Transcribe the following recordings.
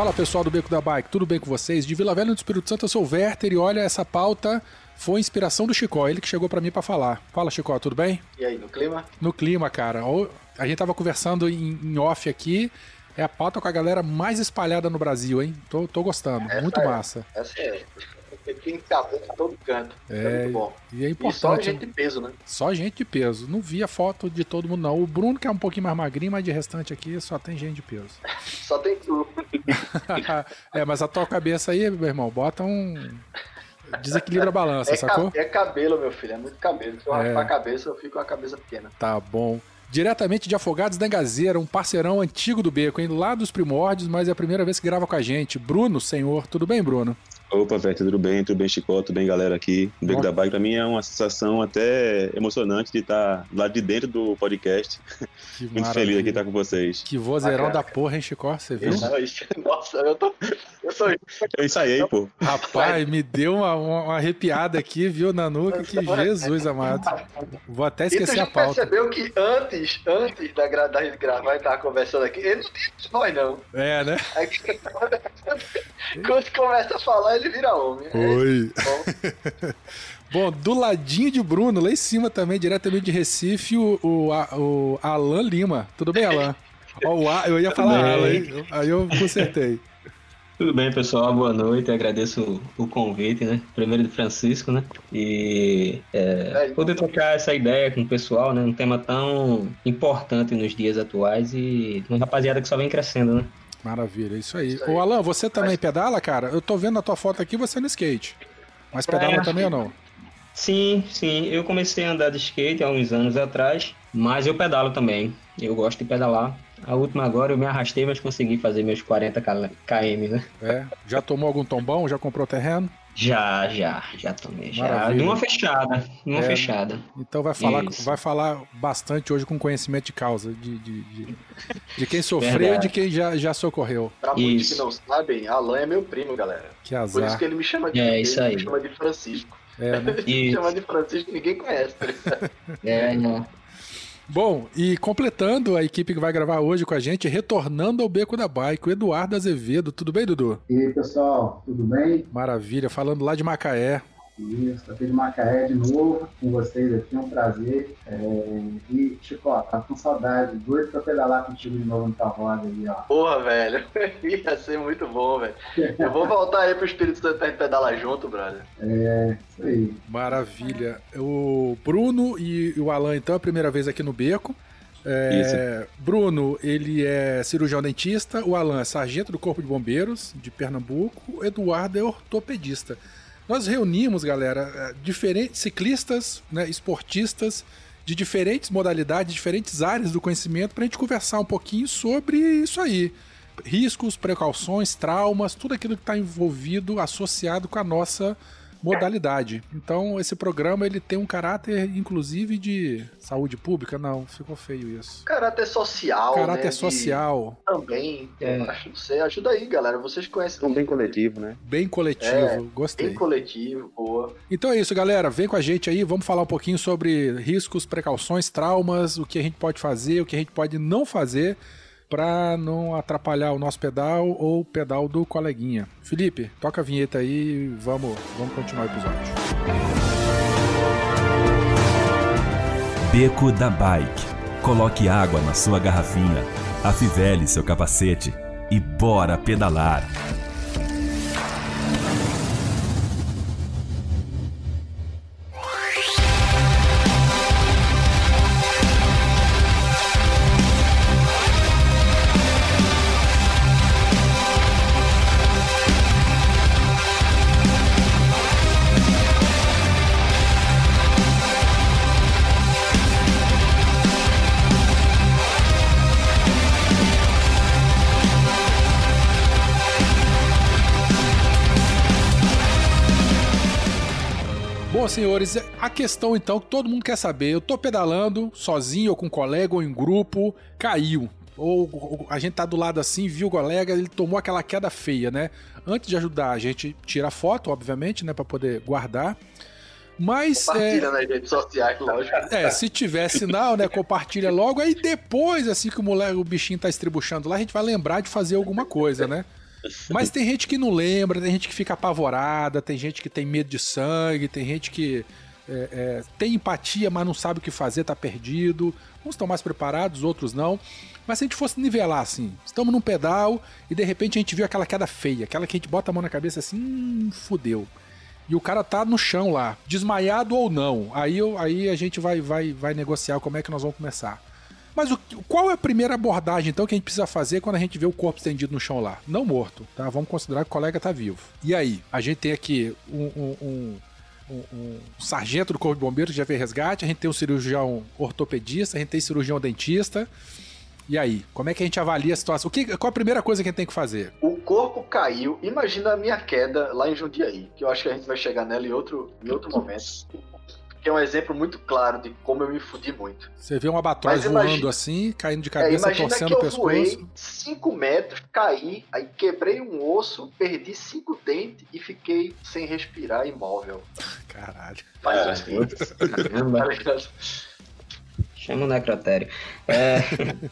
Fala pessoal do Beco da Bike, tudo bem com vocês? De Vila Velha no Espírito Santo, eu sou o Werther e olha, essa pauta foi inspiração do Chicó, ele que chegou para mim para falar. Fala Chicó, tudo bem? E aí, no clima? No clima, cara. A gente tava conversando em, em off aqui, é a pauta com a galera mais espalhada no Brasil, hein? Tô, tô gostando, essa muito é, massa. Essa é tem cabelo em todo canto. É, é muito bom. E é importante. E só gente de peso, né? Só gente de peso. Não vi a foto de todo mundo, não. O Bruno, que é um pouquinho mais magrinho, mas de restante aqui só tem gente de peso. só tem tu. é, mas a tua cabeça aí, meu irmão, bota um. Desequilibra a balança, é sacou? É cabelo, meu filho, é muito cabelo. Se eu é. a cabeça, eu fico com a cabeça pequena. Tá bom. Diretamente de Afogados da Engazeira, um parceirão antigo do Beco, hein? Lá dos primórdios, mas é a primeira vez que grava com a gente. Bruno, senhor, tudo bem, Bruno? Opa, velho, tudo bem? Tudo bem, Chico? Tudo bem, galera aqui? O Beco da Bike, pra mim, é uma sensação até emocionante de estar lá de dentro do podcast. Que Muito maravilha. feliz aqui estar com vocês. Que vozeirão ah, da porra, hein, Chico? Você viu? Nossa, eu tô... Eu, tô... eu ensaiei, pô. Rapaz, me deu uma, uma arrepiada aqui, viu, na nuca, que Jesus amado. Vou até esquecer a pauta. Você percebeu que antes, antes da, da gente gravar e tava conversando aqui, ele não tinha voz, não. É, né? Aí, quando começa a falar, ele vira homem. É Oi. É, bom. do ladinho de Bruno, lá em cima também, diretamente de Recife, o, o, o Alan Lima. Tudo bem, Alan? Ó, o A, eu ia falar Alan, aí, aí eu consertei. Tudo bem, pessoal? Boa noite. Agradeço o convite, né? Primeiro de Francisco, né? E é, poder trocar essa ideia com o pessoal, né? Um tema tão importante nos dias atuais e uma rapaziada que só vem crescendo, né? Maravilha, isso aí. Isso aí. Ô, Alan, você também Mas... pedala, cara? Eu tô vendo a tua foto aqui, você no skate. Mas pedala é, também ou não? Sim, sim. Eu comecei a andar de skate há uns anos atrás, mas eu pedalo também. Eu gosto de pedalar. A última agora eu me arrastei, mas consegui fazer meus 40 km, né? É. Já tomou algum tombão? Já comprou terreno? Já, já, já tomei. Já. Numa fechada. Numa é, fechada. Então vai falar, vai falar bastante hoje com conhecimento de causa, de, de, de, de quem sofreu e de quem já, já socorreu. Pra muitos que não sabem, Alan é meu primo, galera. Que azar. Por isso que ele me chama de, é, isso aí. me chama de Francisco. É, né? Ele me chama de Francisco ninguém conhece. Tá é, não. Bom, e completando a equipe que vai gravar hoje com a gente, retornando ao Beco da Bike, o Eduardo Azevedo. Tudo bem, Dudu? E aí, pessoal, tudo bem? Maravilha, falando lá de Macaé. Isso, aqui de Macaé de novo com vocês aqui, é um prazer. É... E, Chico, tá com saudade, doido pra pedalar contigo de novo no tua roda aí, ó. Porra, velho, ia ser muito bom, velho. Eu vou voltar aí pro Espírito Santo pra gente pedalar junto, brother. É, isso aí. Maravilha. O Bruno e o Alan, então, é a primeira vez aqui no Beco. É, Bruno, ele é cirurgião dentista, o Alan é sargento do Corpo de Bombeiros de Pernambuco, o Eduardo é ortopedista. Nós reunimos, galera, é, diferentes ciclistas, né, esportistas de diferentes modalidades, diferentes áreas do conhecimento, para a gente conversar um pouquinho sobre isso aí. Riscos, precauções, traumas, tudo aquilo que está envolvido, associado com a nossa modalidade. Então, esse programa ele tem um caráter, inclusive, de saúde pública? Não, ficou feio isso. Caráter social. Caráter né? social. De... Também. É. Acho, você ajuda aí, galera. Vocês conhecem. Um bem coletivo, né? Bem coletivo, é, gostei. Bem coletivo, boa. Então é isso, galera. Vem com a gente aí, vamos falar um pouquinho sobre riscos, precauções, traumas, o que a gente pode fazer, o que a gente pode não fazer para não atrapalhar o nosso pedal ou o pedal do coleguinha. Felipe, toca a vinheta aí e vamos, vamos continuar o episódio. Beco da Bike. Coloque água na sua garrafinha, afivele seu capacete e bora pedalar. Senhores, a questão então que todo mundo quer saber. Eu tô pedalando sozinho ou com um colega ou em grupo, caiu. Ou a gente tá do lado assim, viu o colega, ele tomou aquela queda feia, né? Antes de ajudar, a gente tira foto, obviamente, né, para poder guardar. Mas. Compartilha é, nas redes sociais, lógico. É, se tiver sinal, né? Compartilha logo. Aí depois, assim que o moleque, o bichinho tá estribuchando lá, a gente vai lembrar de fazer alguma coisa, né? Mas tem gente que não lembra, tem gente que fica apavorada, tem gente que tem medo de sangue, tem gente que é, é, tem empatia, mas não sabe o que fazer, tá perdido. Uns estão mais preparados, outros não. Mas se a gente fosse nivelar assim, estamos num pedal e de repente a gente viu aquela queda feia, aquela que a gente bota a mão na cabeça assim, hum, fudeu e o cara tá no chão lá, desmaiado ou não. Aí, aí a gente vai, vai, vai negociar como é que nós vamos começar. Mas o, qual é a primeira abordagem, então, que a gente precisa fazer quando a gente vê o corpo estendido no chão lá? Não morto, tá? Vamos considerar que o colega tá vivo. E aí? A gente tem aqui um, um, um, um sargento do Corpo de Bombeiros que já fez resgate, a gente tem um cirurgião ortopedista, a gente tem cirurgião dentista. E aí, como é que a gente avalia a situação? O que, qual a primeira coisa que a gente tem que fazer? O corpo caiu. Imagina a minha queda lá em Jundiaí, que eu acho que a gente vai chegar nela em outro, em outro momento. Que é um exemplo muito claro de como eu me fudi muito. Você vê um abatroz voando assim, caindo de é, cabeça, é, torcendo o pescoço. Eu voei 5 metros, caí, aí quebrei um osso, perdi cinco dentes e fiquei sem respirar, imóvel. Caralho. Faz um Caramba. Chama o necrotério.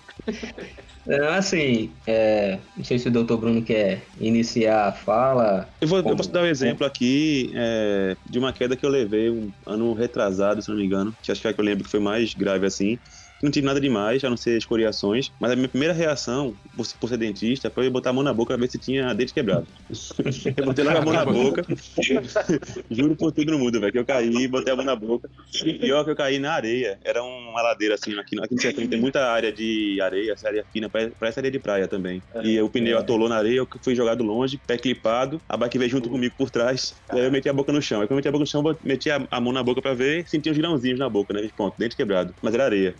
É... assim, é... não sei se o doutor Bruno quer iniciar a fala. Eu, vou, como... eu posso dar um exemplo aqui é, de uma queda que eu levei um ano retrasado, se não me engano, que acho que é que eu lembro que foi mais grave assim não tive nada demais, a não ser escoriações, mas a minha primeira reação, por, por ser dentista, foi botar a mão na boca pra ver se tinha dente quebrado. eu botei logo a mão na boca, juro por tudo no mundo, velho, que eu caí, botei a mão na boca, e pior que eu caí na areia, era uma ladeira assim, aqui, aqui no Sertão tem muita área de areia, essa areia fina, parece areia de praia também, e o pneu atolou na areia, eu fui jogado longe, pé clipado, a bike veio junto comigo por trás, aí eu meti a boca no chão, aí quando eu meti a boca no chão, eu meti a, a mão na boca pra ver, senti uns girãozinhos na boca, né, ponto, dente quebrado, mas era areia.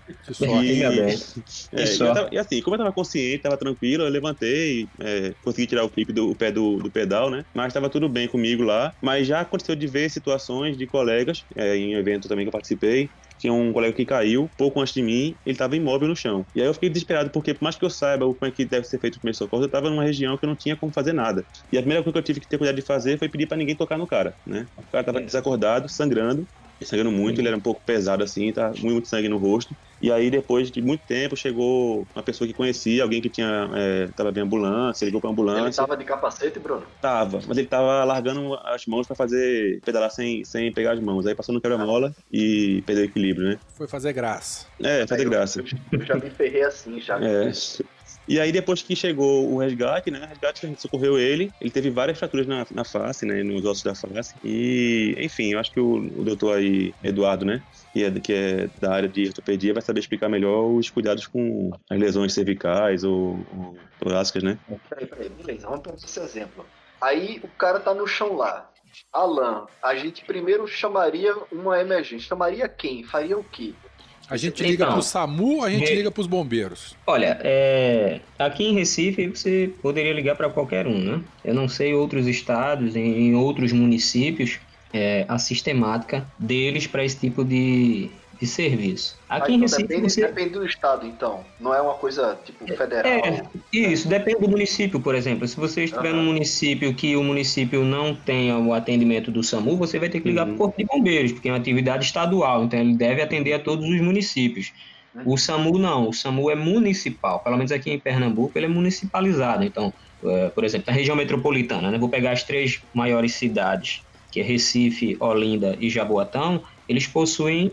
E, é, e, tava, e, assim, como eu tava consciente, tava tranquilo, eu levantei, é, consegui tirar o clipe do o pé do, do, pedal, né? Mas tava tudo bem comigo lá. Mas já aconteceu de ver situações de colegas, é, em um evento também que eu participei, tinha um colega que caiu pouco antes de mim, ele estava imóvel no chão. E aí eu fiquei desesperado, porque por mais que eu saiba como é que deve ser feito o primeiro socorro, eu estava numa região que eu não tinha como fazer nada. E a primeira coisa que eu tive que ter cuidado de fazer foi pedir para ninguém tocar no cara, né? O cara estava desacordado, sangrando, sangrando muito, ele era um pouco pesado assim, tá muito, muito sangue no rosto. E aí, depois de muito tempo, chegou uma pessoa que conhecia, alguém que tinha. É, tava bem ambulância, ligou pra ambulância. Ele tava de capacete, Bruno? Tava, mas ele tava largando as mãos para fazer. pedalar sem, sem pegar as mãos. Aí passou no quebra-mola e perdeu o equilíbrio, né? Foi fazer graça. É, fazer aí graça. Eu, eu, já me ferrei assim, já. É. E aí, depois que chegou o resgate, né? O resgate a gente socorreu ele. Ele teve várias fraturas na, na face, né? Nos ossos da face. E, enfim, eu acho que o, o doutor aí, Eduardo, né? Que é, que é da área de ortopedia, vai saber explicar melhor os cuidados com as lesões cervicais ou, ou torácicas, né? Peraí, peraí, beleza. Vamos pegar esse exemplo. Aí o cara tá no chão lá. Alan, a gente primeiro chamaria uma emergência. Chamaria quem? Faria o quê? A gente liga então, pro SAMU, a gente liga pros bombeiros. Olha, é, aqui em Recife você poderia ligar para qualquer um, né? Eu não sei outros estados, em, em outros municípios, é, a sistemática deles para esse tipo de, de serviço. Aqui em Recife. Depende, você... depende, do estado, então. Não é uma coisa tipo federal. É, isso, depende do município, por exemplo. Se você estiver uhum. num município que o município não tenha o atendimento do SAMU, você vai ter que ligar uhum. para o Corpo de Bombeiros, porque é uma atividade estadual, então ele deve atender a todos os municípios. Uhum. O SAMU não, o SAMU é municipal, pelo menos aqui em Pernambuco ele é municipalizado. Então, uh, por exemplo, na região metropolitana, né, vou pegar as três maiores cidades, que é Recife, Olinda e Jaboatão, eles possuem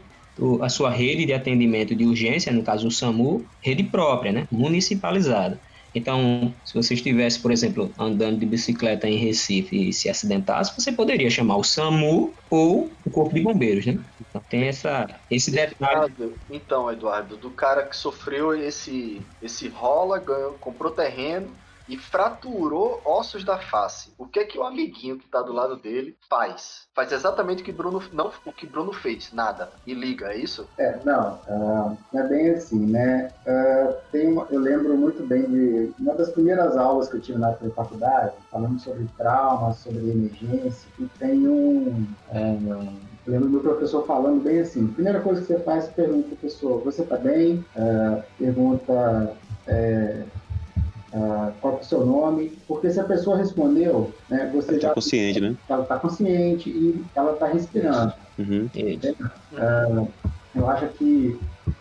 a sua rede de atendimento de urgência, no caso o SAMU, rede própria, né, municipalizada. Então, se você estivesse, por exemplo, andando de bicicleta em Recife e se acidentasse, você poderia chamar o SAMU ou o Corpo de Bombeiros, né? Então, tem essa, esse detalhe. Então, Eduardo, do cara que sofreu esse, esse rola, ganhou, comprou terreno, e fraturou ossos da face. O que é que o amiguinho que tá do lado dele faz? Faz exatamente o que Bruno não o que Bruno fez, nada. E liga, é isso? É, não, uh, é bem assim, né? Uh, tem uma, eu lembro muito bem de uma das primeiras aulas que eu tive na faculdade, falando sobre trauma, sobre emergência, e tem um, um Eu lembro do professor falando bem assim: primeira coisa que você faz, pergunta para a pessoa: você está bem? Uh, pergunta. É, nome, porque se a pessoa respondeu, né, você ela já... Está consciente, né? Ela está consciente e ela está respirando. Uhum. Uh, eu acho que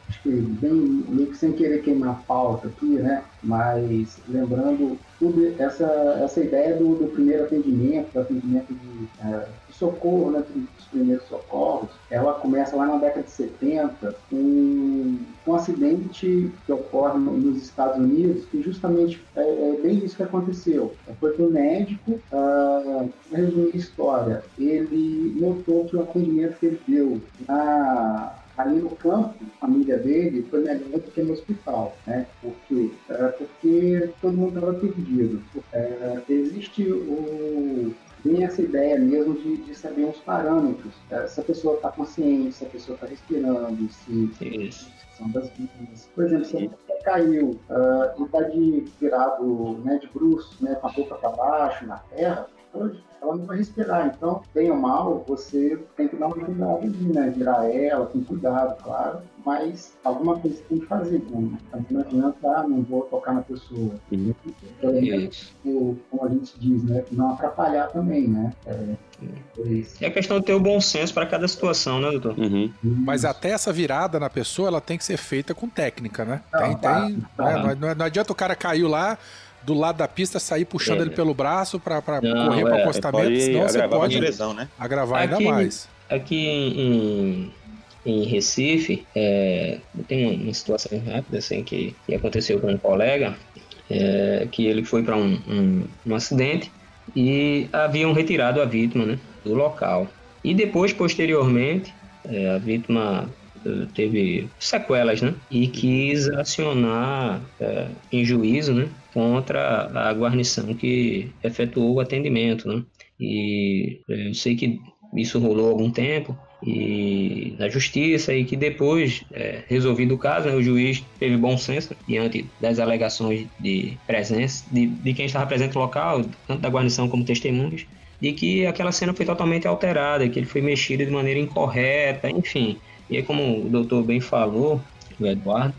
acho que bem meio que sem querer queimar a pauta aqui, né? Mas lembrando tudo essa, essa ideia do, do primeiro atendimento, do atendimento de, é, de socorro, né? Dos primeiros socorros, ela começa lá na década de 70 com um acidente que ocorre nos Estados Unidos, que justamente é, é bem isso que aconteceu. Foi que o médico, ah, a história, ele notou que o atendimento que ele deu na ali no campo, a família dele foi melhor do que no hospital, né? Porque, é, porque todo mundo estava perdido. É, existe o, bem essa ideia mesmo de, de saber uns parâmetros. É, se a pessoa está consciente, se a pessoa está respirando, se, são das vítimas. Por exemplo, se a caiu uh, e está de virado né, de bruxo, né, com a boca para baixo na terra, ela não vai respirar. Então, bem ou mal, você tem que dar uma cuidado ali, né? Virar ela com cuidado, claro. Mas alguma coisa tem que fazer, né? Não adianta, ah, não vou tocar na pessoa. Então, como a gente diz, né? Não atrapalhar também, né? É, é a questão de ter o bom senso para cada situação, né, doutor? Uhum. Mas até essa virada na pessoa, ela tem que ser feita com técnica, né? Tem, tá, tem, tá. Né? Não, adianta o cara caiu lá, do lado da pista, sair puxando é. ele pelo braço para correr é, para o acostamento, senão você pode lesão, né? agravar aqui, ainda mais. Aqui em, em Recife, é, tem uma situação rápida assim, que, que aconteceu com um colega, é, que ele foi para um, um, um, acidente e haviam retirado a vítima né, do local. E depois, posteriormente, é, a vítima eh, teve sequelas, né? E quis acionar é, em juízo, né? Contra a guarnição que efetuou o atendimento, né? E eu sei que isso rolou algum tempo e na justiça e que depois é, resolvido o caso, né, o juiz teve bom senso diante das alegações de presença de, de quem estava presente no local, tanto da guarnição como testemunhas, de que aquela cena foi totalmente alterada, que ele foi mexido de maneira incorreta, enfim. E aí, como o doutor bem falou, o Eduardo,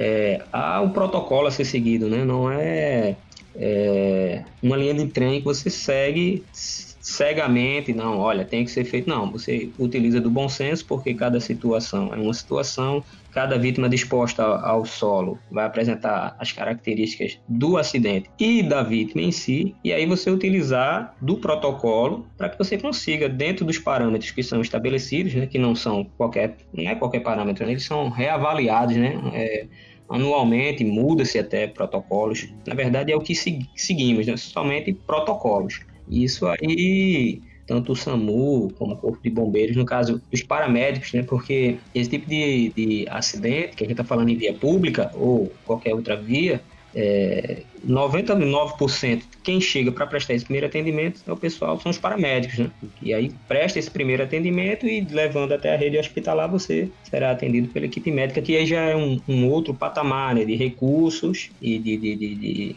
é, há um protocolo a ser seguido, né? Não é, é uma linha de trem que você segue cegamente, não, olha, tem que ser feito. Não, você utiliza do bom senso, porque cada situação é uma situação, cada vítima disposta ao solo vai apresentar as características do acidente e da vítima em si, e aí você utilizar do protocolo para que você consiga, dentro dos parâmetros que são estabelecidos, né, que não são qualquer, não é qualquer parâmetro, né, eles são reavaliados, né, é, anualmente, muda-se até protocolos. Na verdade, é o que seguimos, né, somente protocolos. Isso aí, tanto o SAMU como o Corpo de Bombeiros, no caso, os paramédicos, né? Porque esse tipo de, de acidente, que a gente está falando em via pública ou qualquer outra via, é, 99% quem chega para prestar esse primeiro atendimento é o pessoal, são os paramédicos, né? E aí presta esse primeiro atendimento e levando até a rede hospitalar você será atendido pela equipe médica, que aí já é um, um outro patamar né, de recursos e de, de, de, de,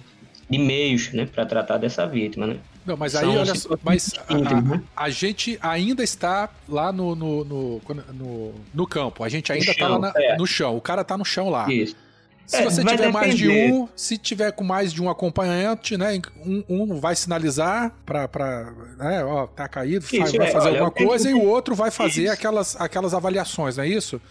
de meios né, para tratar dessa vítima, né? Não, mas aí, olha só, mas a, a, a, gente ainda está lá no, no, no, no, no campo, a gente ainda está lá na, é. no chão, o cara está no chão lá. Isso. Se é, você tiver mais de um, se tiver com mais de um acompanhante, né? Um, um vai sinalizar para, né, ó, tá caído, isso, vai, é, fazer olha, alguma coisa, e o outro vai fazer aquelas, aquelas avaliações, não é isso?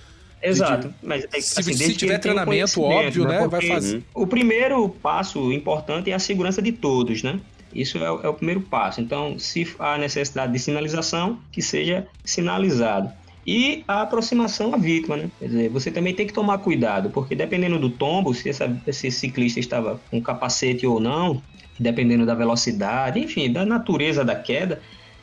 Exato. De, mas se, assim, se tiver treinamento, óbvio, né? Vai fazer. O primeiro passo importante é a segurança de todos, né? Isso é, é o primeiro passo. Então, se há necessidade de sinalização, que seja sinalizado e a aproximação à vítima, né? Quer dizer, você também tem que tomar cuidado, porque dependendo do tombo, se essa, esse ciclista estava com capacete ou não, dependendo da velocidade, enfim, da natureza da queda,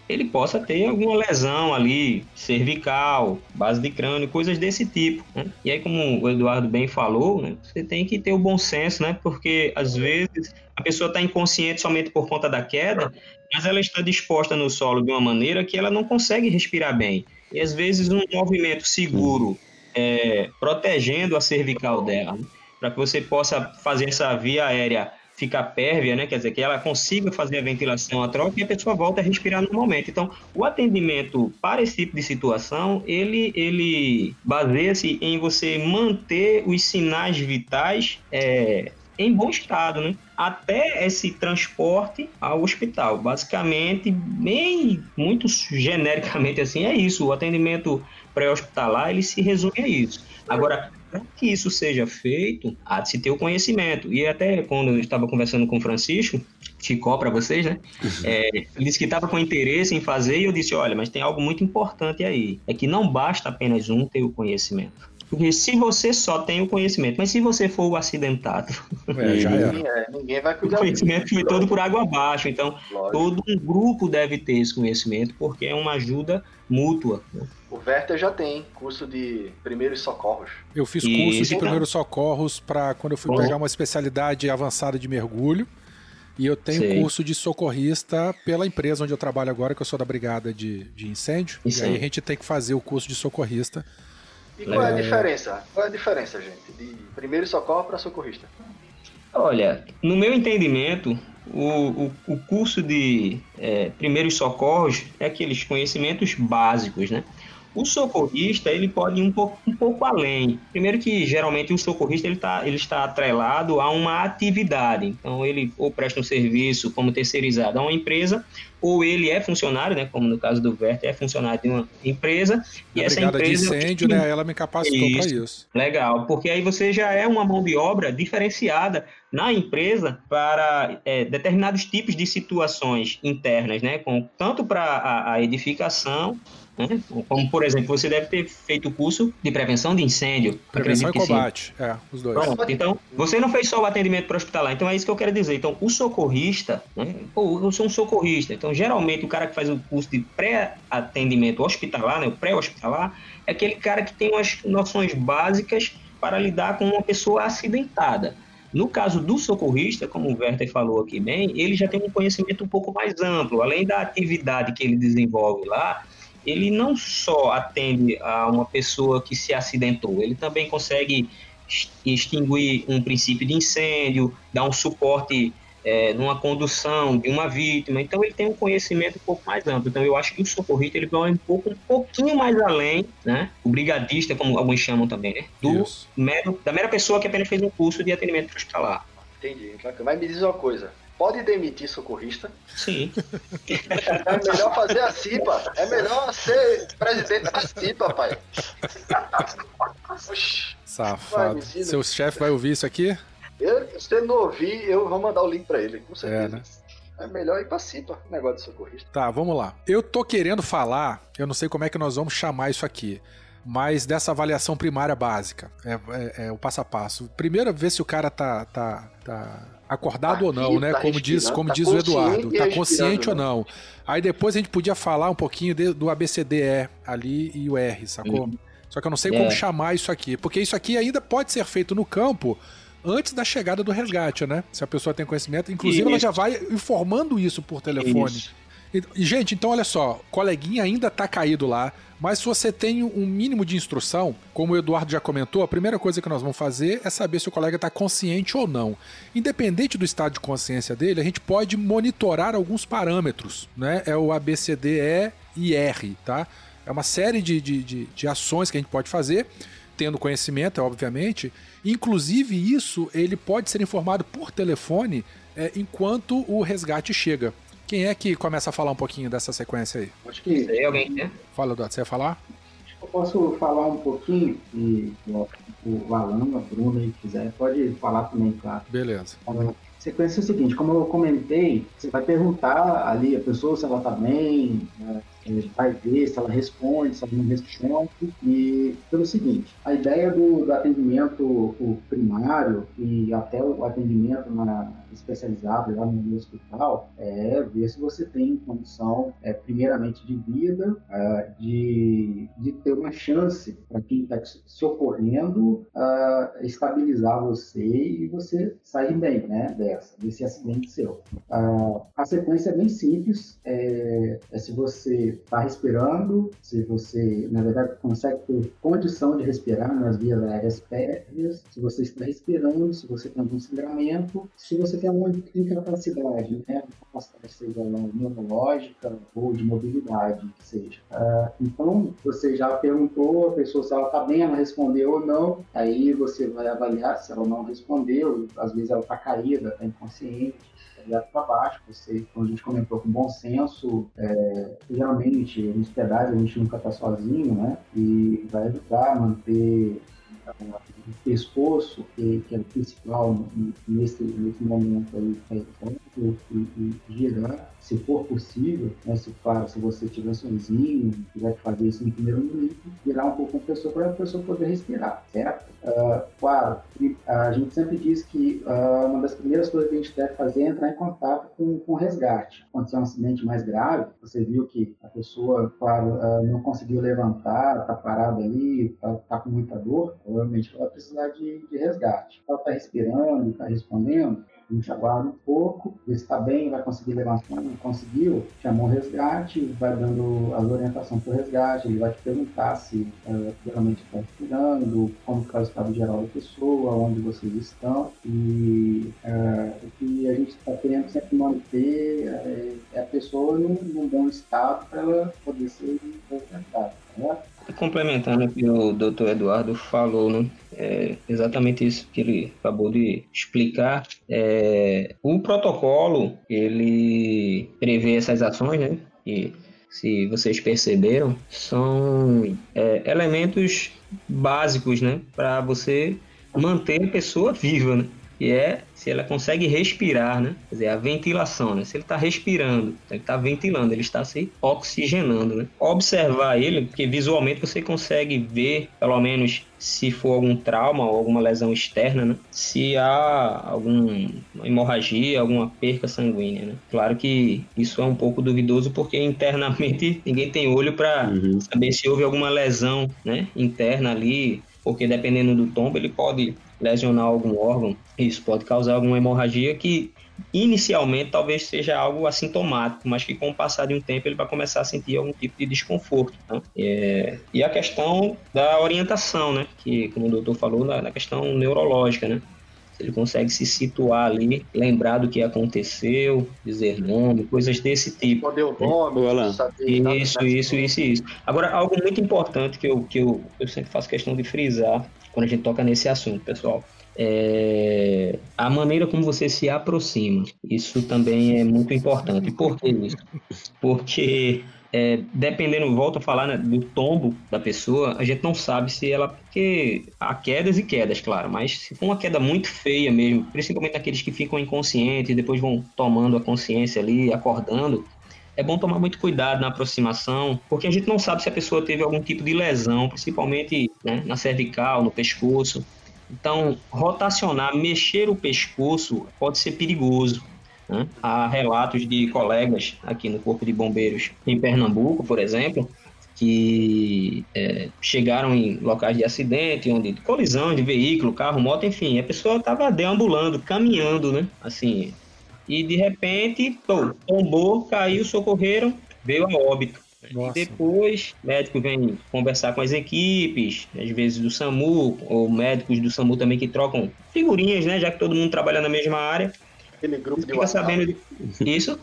ele possa ter alguma lesão ali, cervical, base de crânio, coisas desse tipo. Né? E aí, como o Eduardo bem falou, né, você tem que ter o bom senso, né? Porque às vezes a pessoa está inconsciente somente por conta da queda, mas ela está disposta no solo de uma maneira que ela não consegue respirar bem. E às vezes um movimento seguro, é, protegendo a cervical dela, né? para que você possa fazer essa via aérea ficar pérvia, né? Quer dizer, que ela consiga fazer a ventilação, a troca e a pessoa volta a respirar normalmente. Então, o atendimento para esse tipo de situação, ele, ele baseia-se em você manter os sinais vitais é, em bom estado, né? Até esse transporte ao hospital. Basicamente, bem, muito genericamente assim, é isso. O atendimento pré-hospitalar, ele se resume a isso. Agora, para que isso seja feito, há de se ter o conhecimento. E até quando eu estava conversando com o Francisco, Ficou para vocês, né? Uhum. É, ele disse que estava com interesse em fazer e eu disse, olha, mas tem algo muito importante aí. É que não basta apenas um ter o conhecimento. Porque se você só tem o conhecimento, mas se você for o acidentado, é, já é, ninguém vai cuidar. O conhecimento foi todo por água abaixo. Então, Lógico. todo um grupo deve ter esse conhecimento, porque é uma ajuda mútua. Né? O Werther já tem curso de primeiros socorros. Eu fiz curso de primeiros socorros para quando eu fui Bom. pegar uma especialidade avançada de mergulho. E eu tenho Sei. curso de socorrista pela empresa onde eu trabalho agora, que eu sou da brigada de, de incêndio. E aí a gente tem que fazer o curso de socorrista. E qual é a diferença? Qual é a diferença, gente, de primeiro socorro para socorrista? Olha, no meu entendimento, o, o, o curso de é, primeiros socorros é aqueles conhecimentos básicos, né? O socorrista ele pode ir um pouco, um pouco além. Primeiro que geralmente o socorrista ele, tá, ele está atrelado a uma atividade. Então ele ou presta um serviço como terceirizado a uma empresa, ou ele é funcionário, né, como no caso do Verte, é funcionário de uma empresa. E a essa empresa de incêndio, né, ela me capacitou para isso. Legal, porque aí você já é uma mão de obra diferenciada na empresa para é, determinados tipos de situações internas, né, com, tanto para a, a edificação né? Como, por exemplo, você deve ter feito o curso de prevenção de incêndio. Prevenção e combate, sim. é, os dois. Pronto, então, você não fez só o atendimento para hospitalar, então é isso que eu quero dizer. Então, o socorrista, né? Pô, eu sou um socorrista, então geralmente o cara que faz o curso de pré-atendimento hospitalar, né? o pré-hospitalar, é aquele cara que tem umas noções básicas para lidar com uma pessoa acidentada. No caso do socorrista, como o Werther falou aqui bem, ele já tem um conhecimento um pouco mais amplo. Além da atividade que ele desenvolve lá, ele não só atende a uma pessoa que se acidentou, ele também consegue extinguir um princípio de incêndio, dar um suporte é, numa condução de uma vítima. Então ele tem um conhecimento um pouco mais amplo. Então eu acho que o socorrista ele vai um pouco, um pouquinho mais além, né? O brigadista, como alguns chamam também, né? Do mero, da mera pessoa que apenas fez um curso de atendimento hospitalar. Entendi. Mas me diz uma coisa pode demitir socorrista. Sim. É melhor fazer a CIPA. É melhor ser presidente da CIPA, pai. Safado. Seu chefe vai ouvir isso aqui? Eu, se ele não ouvir, eu vou mandar o link para ele, com certeza. É, né? É melhor ir pra CIPA, negócio de socorrista. Tá, vamos lá. Eu tô querendo falar, eu não sei como é que nós vamos chamar isso aqui mas dessa avaliação primária básica. É, é, é, o passo a passo. Primeiro, ver se o cara tá, tá, tá acordado ou não, né? Tá como diz, como tá diz o Eduardo, tá consciente ou né? não. Aí depois a gente podia falar um pouquinho de, do ABCDE ali e o R, sacou? Uhum. Só que eu não sei é. como chamar isso aqui, porque isso aqui ainda pode ser feito no campo antes da chegada do resgate, né? Se a pessoa tem conhecimento, inclusive isso. ela já vai informando isso por telefone. Isso. E, gente, então olha só, coleguinha ainda tá caído lá, mas se você tem um mínimo de instrução, como o Eduardo já comentou, a primeira coisa que nós vamos fazer é saber se o colega está consciente ou não. Independente do estado de consciência dele, a gente pode monitorar alguns parâmetros, né? É o ABCDE e R, tá? É uma série de, de, de, de ações que a gente pode fazer, tendo conhecimento, obviamente. Inclusive, isso ele pode ser informado por telefone é, enquanto o resgate chega. Quem é que começa a falar um pouquinho dessa sequência aí? Acho que. Sei, alguém quer? Fala, Eduardo, você ia falar? Eu posso falar um pouquinho e o Alan, a Bruna, se quiser, pode falar também, claro. Beleza. A sequência é o seguinte, como eu comentei, você vai perguntar ali a pessoa se ela está bem, né, vai ver se ela responde, se ela não responde. E pelo seguinte, a ideia do, do atendimento primário e até o atendimento na, especializado lá no hospital é ver se você tem condição, é, primeiramente, de vida, é, de, de ter uma chance para quem está se ocorrendo é, estabilizar você e você sair bem né, dessa, desse acidente seu. É, a sequência é bem simples, é, é se você está respirando, se você, na verdade, consegue ter condição de respirar nas vias aéreas pérvias, se você está respirando, se você tem algum sangramento, se você tem é uma incapacidade, né? Incapacidade seja neurológica ou de mobilidade, que seja. Uh, então, você já perguntou a pessoa se ela está bem, ela respondeu ou não, aí você vai avaliar se ela não respondeu, às vezes ela está caída, está inconsciente, direto para baixo. Você, como a gente comentou, com bom senso, é, geralmente em hospedagem a gente nunca está sozinho, né? E vai ajudar a manter pescoço, que, que é o principal nesse, nesse momento aí, é, e, e, girar se for possível, né, se, se você estiver sozinho, tiver que fazer isso no primeiro momento, virar um pouco a pessoa para a pessoa poder respirar, certo? Uh, claro, a gente sempre diz que uh, uma das primeiras coisas que a gente deve fazer é entrar em contato com, com o resgate. Quando é um acidente mais grave, você viu que a pessoa, claro, uh, não conseguiu levantar, está parada ali, está tá com muita dor, provavelmente ela vai precisar de, de resgate. Ela está respirando, está respondendo, a gente aguarda um pouco, vê se está bem, vai conseguir levantar, não conseguiu, chamou o resgate, vai dando as orientações para o resgate, ele vai te perguntar se uh, realmente está respirando, como está o estado geral da pessoa, onde vocês estão, e uh, o que a gente está querendo sempre manter é, é a pessoa num, num bom estado para ela poder ser resgatada. Né? Complementando o que o doutor Eduardo falou, né? É exatamente isso que ele acabou de explicar. É, o protocolo, ele prevê essas ações, né? E se vocês perceberam, são é, elementos básicos, né? Para você manter a pessoa viva, né? Que é se ela consegue respirar, né? Quer dizer, a ventilação, né? Se ele está respirando, ele está ventilando, ele está se oxigenando, né? Observar ele, porque visualmente você consegue ver, pelo menos se for algum trauma ou alguma lesão externa, né? Se há alguma hemorragia, alguma perca sanguínea, né? Claro que isso é um pouco duvidoso porque internamente ninguém tem olho para uhum. saber se houve alguma lesão, né? Interna ali, porque dependendo do tombo ele pode lesionar algum órgão, isso pode causar alguma hemorragia que inicialmente talvez seja algo assintomático, mas que com o passar de um tempo ele vai começar a sentir algum tipo de desconforto. Né? É, e a questão da orientação, né? que como o doutor falou, na, na questão neurológica, né? ele consegue se situar ali, lembrar do que aconteceu, dizer nome, coisas desse tipo. Poder o nome, Alan. Isso, isso, isso, isso. Agora, algo muito importante que eu, que eu, eu sempre faço questão de frisar quando a gente toca nesse assunto, pessoal. É, a maneira como você se aproxima, isso também é muito importante. Por que isso? Porque é, dependendo, volto a falar né, do tombo da pessoa, a gente não sabe se ela. Porque há quedas e quedas, claro, mas se for uma queda muito feia mesmo, principalmente aqueles que ficam inconscientes e depois vão tomando a consciência ali, acordando, é bom tomar muito cuidado na aproximação, porque a gente não sabe se a pessoa teve algum tipo de lesão, principalmente né, na cervical, no pescoço. Então, rotacionar, mexer o pescoço pode ser perigoso. Né? Há relatos de colegas aqui no Corpo de Bombeiros em Pernambuco, por exemplo, que é, chegaram em locais de acidente, onde colisão de veículo, carro, moto, enfim, a pessoa estava deambulando, caminhando, né? Assim, e de repente, pô, tombou, caiu, socorreram, veio a óbito. Nossa. E depois, o médico vem conversar com as equipes, às vezes do SAMU, ou médicos do SAMU também que trocam figurinhas, né? Já que todo mundo trabalha na mesma área. Aquele grupo de WhatsApp. sabendo de... Isso.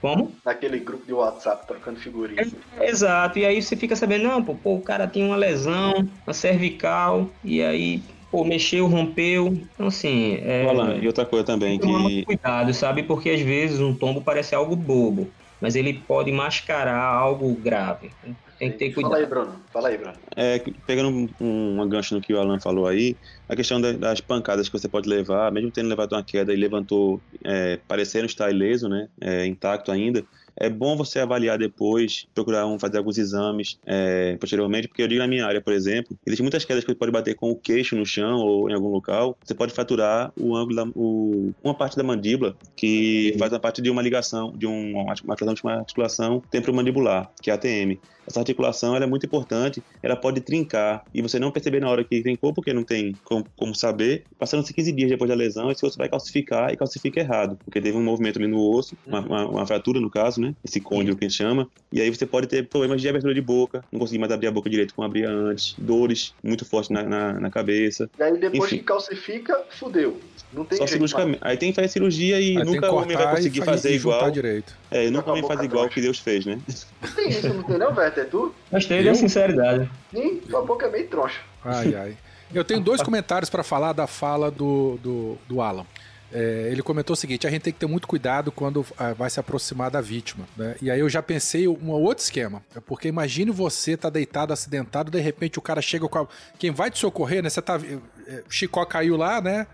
Como? Naquele grupo de WhatsApp trocando figurinhas. É, exato. E aí você fica sabendo, não, pô, pô, o cara tem uma lesão, uma cervical, e aí pô, mexeu, rompeu. Então, assim. É, Alan, e outra coisa também que. Cuidado, sabe? Porque às vezes um tombo parece algo bobo, mas ele pode mascarar algo grave. Tem que ter cuidado. Fala aí, Bruno. Fala aí, Bruno. É, pegando um, um gancho no que o Alan falou aí, a questão das pancadas que você pode levar, mesmo tendo levado uma queda e levantou, é, parecendo estar ileso, né? É, intacto ainda é bom você avaliar depois, procurar um, fazer alguns exames é, posteriormente, porque eu digo na minha área, por exemplo, existem muitas quedas que você pode bater com o queixo no chão ou em algum local, você pode fraturar o ângulo, da, o, uma parte da mandíbula que faz a parte de uma ligação, de um, uma, uma articulação temporomandibular, que é a ATM. Essa articulação é muito importante, ela pode trincar e você não perceber na hora que trincou, porque não tem como, como saber. Passando-se 15 dias depois da lesão, esse osso vai calcificar e calcifica errado, porque teve um movimento ali no osso, uma, uma, uma fratura no caso, né? Né? Esse côndilo que a gente chama. E aí você pode ter problemas de abertura de boca, não conseguir mais abrir a boca direito como abria antes, dores muito fortes na, na, na cabeça. E aí depois Enfim. que calcifica, fudeu. Não tem Só cirurgicamente. Aí tem que fazer cirurgia e aí nunca o homem vai conseguir fazer igual. Direito. É, nunca o homem faz igual o que Deus fez, né? Não tem isso, não tem não, Werther? É tu? Mas tem a sinceridade. Sim, tua boca é meio troncha. Ai, ai. Eu tenho dois comentários para falar da fala do, do, do Alan. É, ele comentou o seguinte: a gente tem que ter muito cuidado quando ah, vai se aproximar da vítima. Né? E aí eu já pensei um outro esquema. É porque imagine você tá deitado, acidentado, de repente o cara chega com a... Quem vai te socorrer, né? Você tá. É, Chicó caiu lá, né?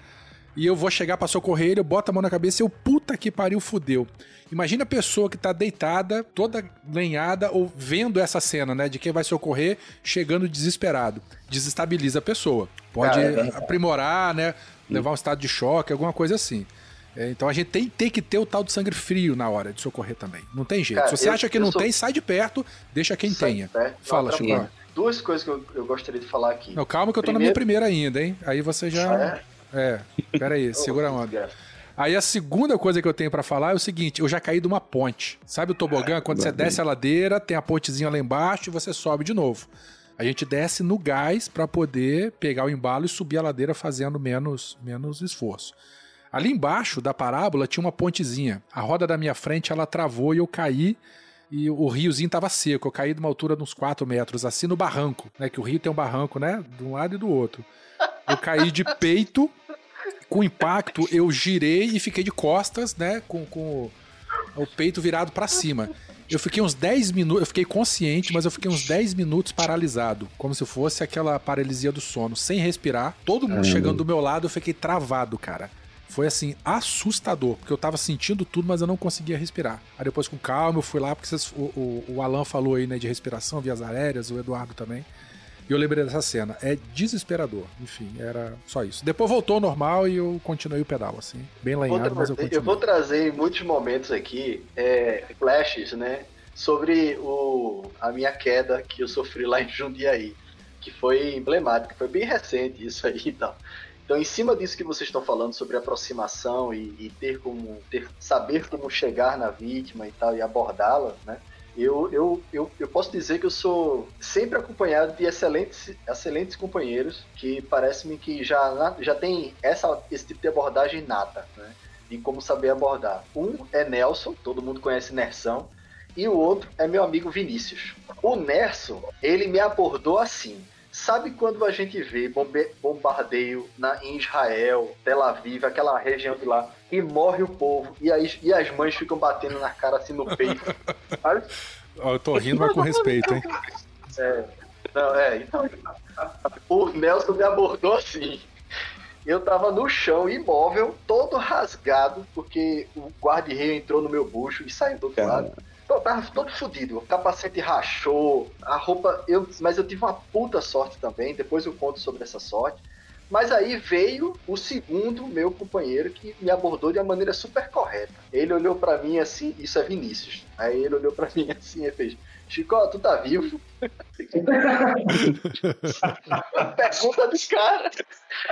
e eu vou chegar para socorrer ele, eu boto a mão na cabeça e eu, puta que pariu, fudeu. Imagina a pessoa que tá deitada, toda lenhada, ou vendo essa cena, né, de quem vai socorrer, chegando desesperado. Desestabiliza a pessoa. Pode é aprimorar, né, levar um estado de choque, alguma coisa assim. É, então a gente tem, tem que ter o tal do sangue frio na hora de socorrer também. Não tem jeito. Cara, Se você eu, acha que não sou... tem, sai de perto, deixa quem sai tenha. Fala, Chico. Duas coisas que eu, eu, gostaria de falar aqui. Não, calma que eu tô Primeiro... na minha primeira ainda, hein? Aí você já. Ah, é? É, peraí, segura a onda. Aí a segunda coisa que eu tenho para falar é o seguinte: eu já caí de uma ponte. Sabe o tobogã? Quando você desce a ladeira, tem a pontezinha lá embaixo e você sobe de novo. A gente desce no gás para poder pegar o embalo e subir a ladeira fazendo menos, menos esforço. Ali embaixo da parábola tinha uma pontezinha. A roda da minha frente ela travou e eu caí e o riozinho tava seco. Eu caí de uma altura de uns 4 metros, assim no barranco, né? Que o rio tem um barranco, né? De um lado e do outro. Eu caí de peito, com impacto, eu girei e fiquei de costas, né? Com, com o peito virado para cima. Eu fiquei uns 10 minutos, eu fiquei consciente, mas eu fiquei uns 10 minutos paralisado, como se fosse aquela paralisia do sono, sem respirar. Todo mundo chegando do meu lado, eu fiquei travado, cara. Foi assim, assustador, porque eu tava sentindo tudo, mas eu não conseguia respirar. Aí depois, com calma, eu fui lá, porque vocês, o, o, o Alan falou aí, né, de respiração, vias aéreas, o Eduardo também. E eu lembrei dessa cena. É desesperador. Enfim, era só isso. Depois voltou ao normal e eu continuei o pedal, assim. Bem lanhado, mas eu continuei. Eu vou trazer em muitos momentos aqui é, flashes, né? Sobre o, a minha queda que eu sofri lá em Jundiaí. Que foi emblemática, foi bem recente isso aí e tal. Então, em cima disso que vocês estão falando sobre aproximação e, e ter como ter, saber como chegar na vítima e tal e abordá-la, né? Eu, eu, eu, eu posso dizer que eu sou sempre acompanhado de excelentes, excelentes companheiros que parece-me que já, já tem essa, esse tipo de abordagem nata, né? Como saber abordar. Um é Nelson, todo mundo conhece Nersão, e o outro é meu amigo Vinícius. O Nerson, ele me abordou assim. Sabe quando a gente vê bombardeio na, em Israel, Tel Aviv, aquela região de lá, e morre o povo, e, aí, e as mães ficam batendo na cara assim no peito? Sabe? Eu tô rindo, mas com respeito, hein? É, não, é, então. O Nelson me abordou assim. Eu tava no chão, imóvel, todo rasgado, porque o guarda-reio entrou no meu bucho e saiu do outro lado. Eu tava todo fodido. O capacete rachou, a roupa. Eu, mas eu tive uma puta sorte também. Depois eu conto sobre essa sorte. Mas aí veio o segundo meu companheiro que me abordou de uma maneira super correta. Ele olhou para mim assim, isso é Vinícius. Aí ele olhou para mim assim e fez: Chico, tu tá vivo? Pergunta do cara.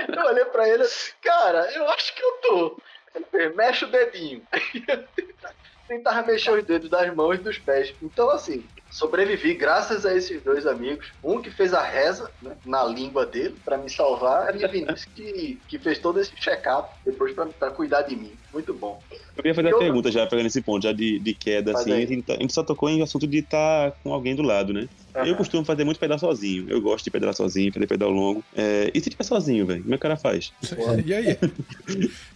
Eu olhei pra ele cara, eu acho que eu tô. Ele fez, mexe o dedinho. tentava mexer os dedos das mãos e dos pés. Então, assim, sobrevivi graças a esses dois amigos. Um que fez a reza né, na língua dele para me salvar e Vinícius que, que fez todo esse check-up depois para cuidar de mim. Muito bom. Eu queria fazer a pergunta já, pegando esse ponto já de, de queda, Faz assim. A gente, a gente, só tocou em assunto de estar tá com alguém do lado, né? Uhum. Eu costumo fazer muito pedal sozinho. Eu gosto de pedalar sozinho, fazer pedal longo. É, e se tiver sozinho, velho? Como é que o cara faz? e aí?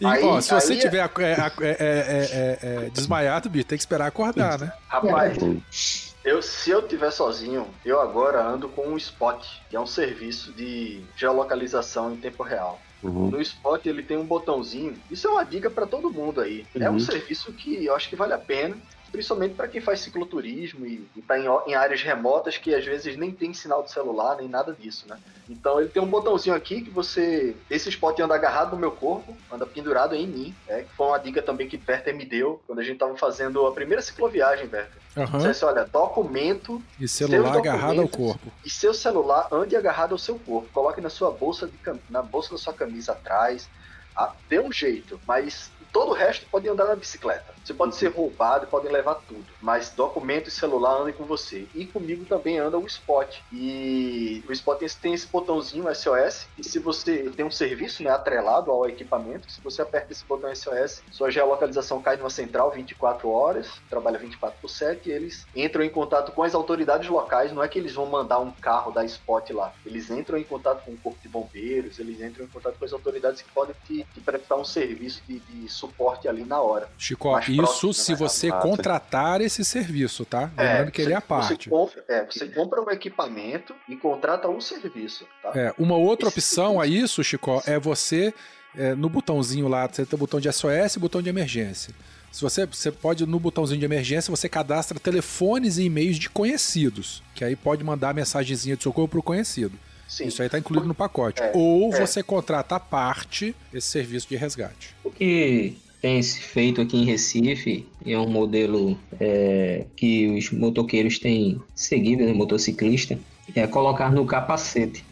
E, aí ó, se você aí... tiver é, é, é, é, desmaiado, bicho, tem que esperar acordar, né? Rapaz. Eu, se eu tiver sozinho, eu agora ando com um Spot, que é um serviço de geolocalização em tempo real. Uhum. No Spot ele tem um botãozinho. Isso é uma dica para todo mundo aí. Uhum. É um uhum. serviço que eu acho que vale a pena principalmente para quem faz cicloturismo e, está em, em, áreas remotas que às vezes nem tem sinal de celular, nem nada disso, né? Então ele tem um botãozinho aqui que você. Esse spot anda agarrado no meu corpo, anda pendurado em mim, né? Que foi uma dica também que Werther me deu quando a gente estava fazendo a primeira cicloviagem, Werther. Uhum. Você disse, olha, documento. E celular agarrado ao corpo. E seu celular ande agarrado ao seu corpo. Coloque na sua bolsa de na bolsa da sua camisa atrás. Ah, dê um jeito, mas todo o resto pode andar na bicicleta. Você pode ser roubado, podem levar tudo, mas documento e celular andem com você. E comigo também anda o Spot. E o Spot tem esse botãozinho SOS, e se você tem um serviço né, atrelado ao equipamento, se você aperta esse botão SOS, sua geolocalização cai numa central 24 horas, trabalha 24 por 7, e eles entram em contato com as autoridades locais. Não é que eles vão mandar um carro da Spot lá, eles entram em contato com o Corpo de Bombeiros, eles entram em contato com as autoridades que podem te, te prestar um serviço de, de suporte ali na hora. Chico, isso se você contratar esse serviço, tá? É, Lembrando que ele é a parte. Você compra, é, você compra um equipamento e contrata um serviço. Tá? É, uma outra esse opção serviço. a isso, Chico, é você, é, no botãozinho lá, você tem o botão de SOS e botão de emergência. Se você, você pode, no botãozinho de emergência, você cadastra telefones e e-mails de conhecidos, que aí pode mandar mensagenzinha de socorro para o conhecido. Sim. Isso aí está incluído no pacote. É, Ou é. você contrata à parte esse serviço de resgate. O que tem se feito aqui em Recife, é um modelo é, que os motoqueiros têm seguido, né, motociclista, é colocar no capacete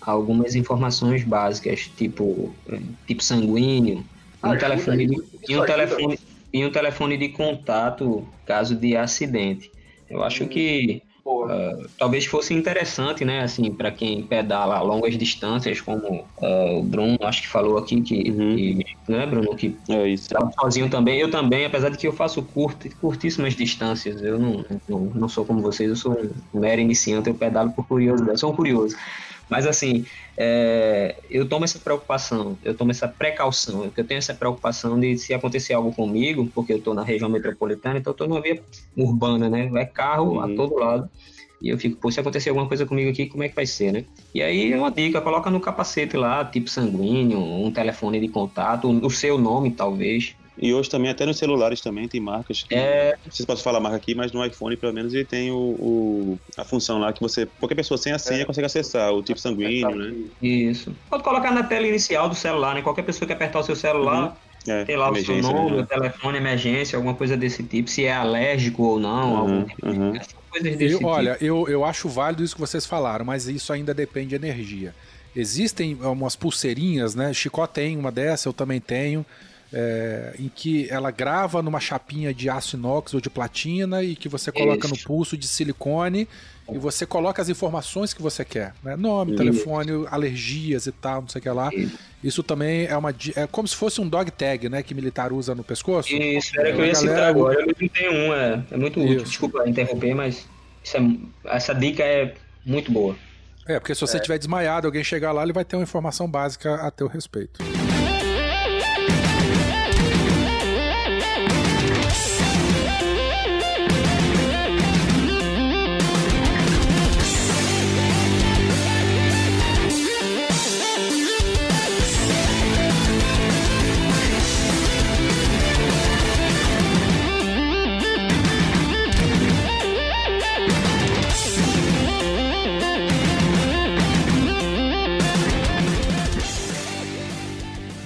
algumas informações básicas, tipo, tipo sanguíneo, um ah, telefone, de, e um telefone, e um telefone de contato caso de acidente. Eu acho hum. que Uh, talvez fosse interessante, né, assim, para quem pedala longas distâncias, como uh, o Bruno, acho que falou aqui que, uhum. que né, Bruno, que é isso. Sozinho também. Eu também, apesar de que eu faço curto, curtíssimas distâncias. Eu não, não, não sou como vocês, eu sou um mero iniciante, eu pedalo por curiosidade, sou um curioso. Mas assim, é, eu tomo essa preocupação, eu tomo essa precaução, eu tenho essa preocupação de se acontecer algo comigo, porque eu estou na região metropolitana, então eu estou numa via urbana, né? É carro uhum. a todo lado. E eu fico, pô, se acontecer alguma coisa comigo aqui, como é que vai ser, né? E aí é uma dica, coloca no capacete lá, tipo sanguíneo, um telefone de contato, o seu nome talvez. E hoje também, até nos celulares também, tem marcas que. É... Não sei se posso falar a marca aqui, mas no iPhone, pelo menos, ele tem o, o a função lá que você. Qualquer pessoa sem a senha é. consegue acessar, o tipo sanguíneo, né? Isso. Pode colocar na tela inicial do celular, né? Qualquer pessoa que apertar o seu celular. Uhum. É, tem lá o seu nome, né? o telefone, emergência, alguma coisa desse tipo, se é alérgico ou não, uhum, algum tipo uhum. coisas desse eu, tipo. Olha, eu, eu acho válido isso que vocês falaram, mas isso ainda depende de energia. Existem umas pulseirinhas, né? Chicó tem uma dessa, eu também tenho é, em que ela grava numa chapinha de aço inox ou de platina e que você coloca Isso. no pulso de silicone e você coloca as informações que você quer, né? Nome, Isso. telefone, alergias e tal, não sei o que lá. Isso. Isso também é uma é como se fosse um dog tag, né, que militar usa no pescoço. Isso, era que eu ia citar agora. Eu mesmo tenho um, é, é muito útil. Desculpa interromper, mas é, essa dica é muito boa. É, porque se você estiver é. desmaiado, alguém chegar lá, ele vai ter uma informação básica a teu respeito.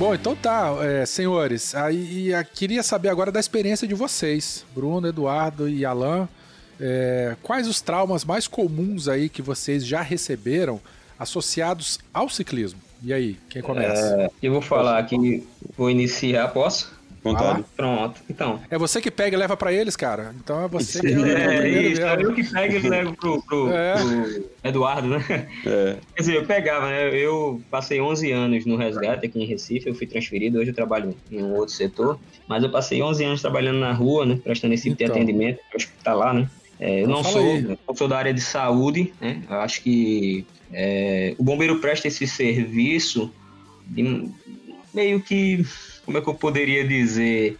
Bom, então tá, é, senhores. Aí queria saber agora da experiência de vocês, Bruno, Eduardo e Alan. É, quais os traumas mais comuns aí que vocês já receberam associados ao ciclismo? E aí, quem começa? É, eu vou falar aqui, vou iniciar, posso? Contado. Ah, pronto, então. É você que pega e leva pra eles, cara. Então é você que é, é isso, é eu que pego e levo pro, pro, é. pro, Eduardo, né? É. Quer dizer, eu pegava, né? Eu passei 11 anos no resgate aqui em Recife, eu fui transferido, hoje eu trabalho em um outro setor, mas eu passei 11 anos trabalhando na rua, né? Prestando esse então. atendimento hospitalar, né? É, eu então não sou, eu sou da área de saúde, né? Eu acho que é, o bombeiro presta esse serviço de, meio que como é que eu poderia dizer?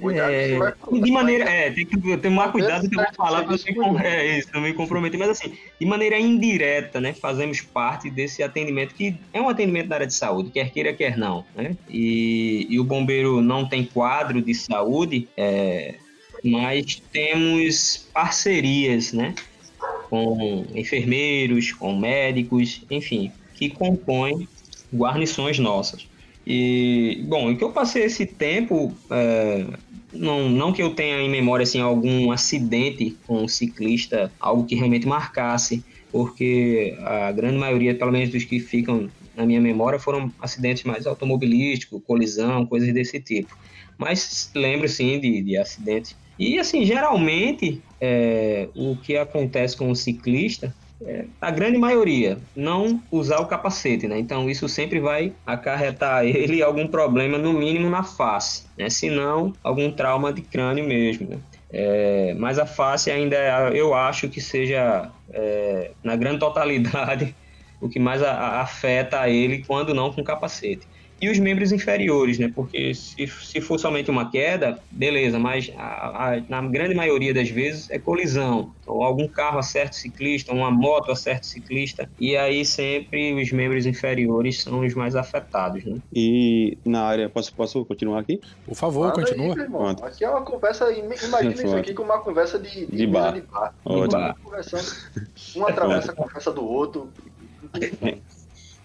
Cuidado, é, de maneira. É, tem que tomar cuidado que eu vou falar para não, é, isso, não me comprometer, mas assim, de maneira indireta, né? Fazemos parte desse atendimento, que é um atendimento da área de saúde, quer queira, quer não. Né? E, e o bombeiro não tem quadro de saúde, é, mas temos parcerias, né? Com enfermeiros, com médicos, enfim, que compõem guarnições nossas. E, bom, e que eu passei esse tempo, é, não, não que eu tenha em memória assim, algum acidente com um ciclista, algo que realmente marcasse, porque a grande maioria, pelo menos dos que ficam na minha memória foram acidentes mais automobilísticos, colisão, coisas desse tipo. Mas lembro sim de, de acidentes. E assim, geralmente é, o que acontece com o ciclista é, a grande maioria, não usar o capacete, né? Então isso sempre vai acarretar ele algum problema, no mínimo na face, né? Se não, algum trauma de crânio mesmo, né? É, mas a face ainda, é, eu acho que seja, é, na grande totalidade, o que mais a, a afeta ele quando não com capacete e os membros inferiores, né? Porque se, se for somente uma queda, beleza, mas a, a, na grande maioria das vezes é colisão. Ou algum carro acerta o ciclista, uma moto acerta o ciclista, e aí sempre os membros inferiores são os mais afetados, né? E na área, posso, posso continuar aqui? Por favor, Fala continua. Aí, aqui é uma conversa, imagina isso aqui como uma conversa de, de, de bar. De bar. Ótimo. Um atravessa a conversa do outro.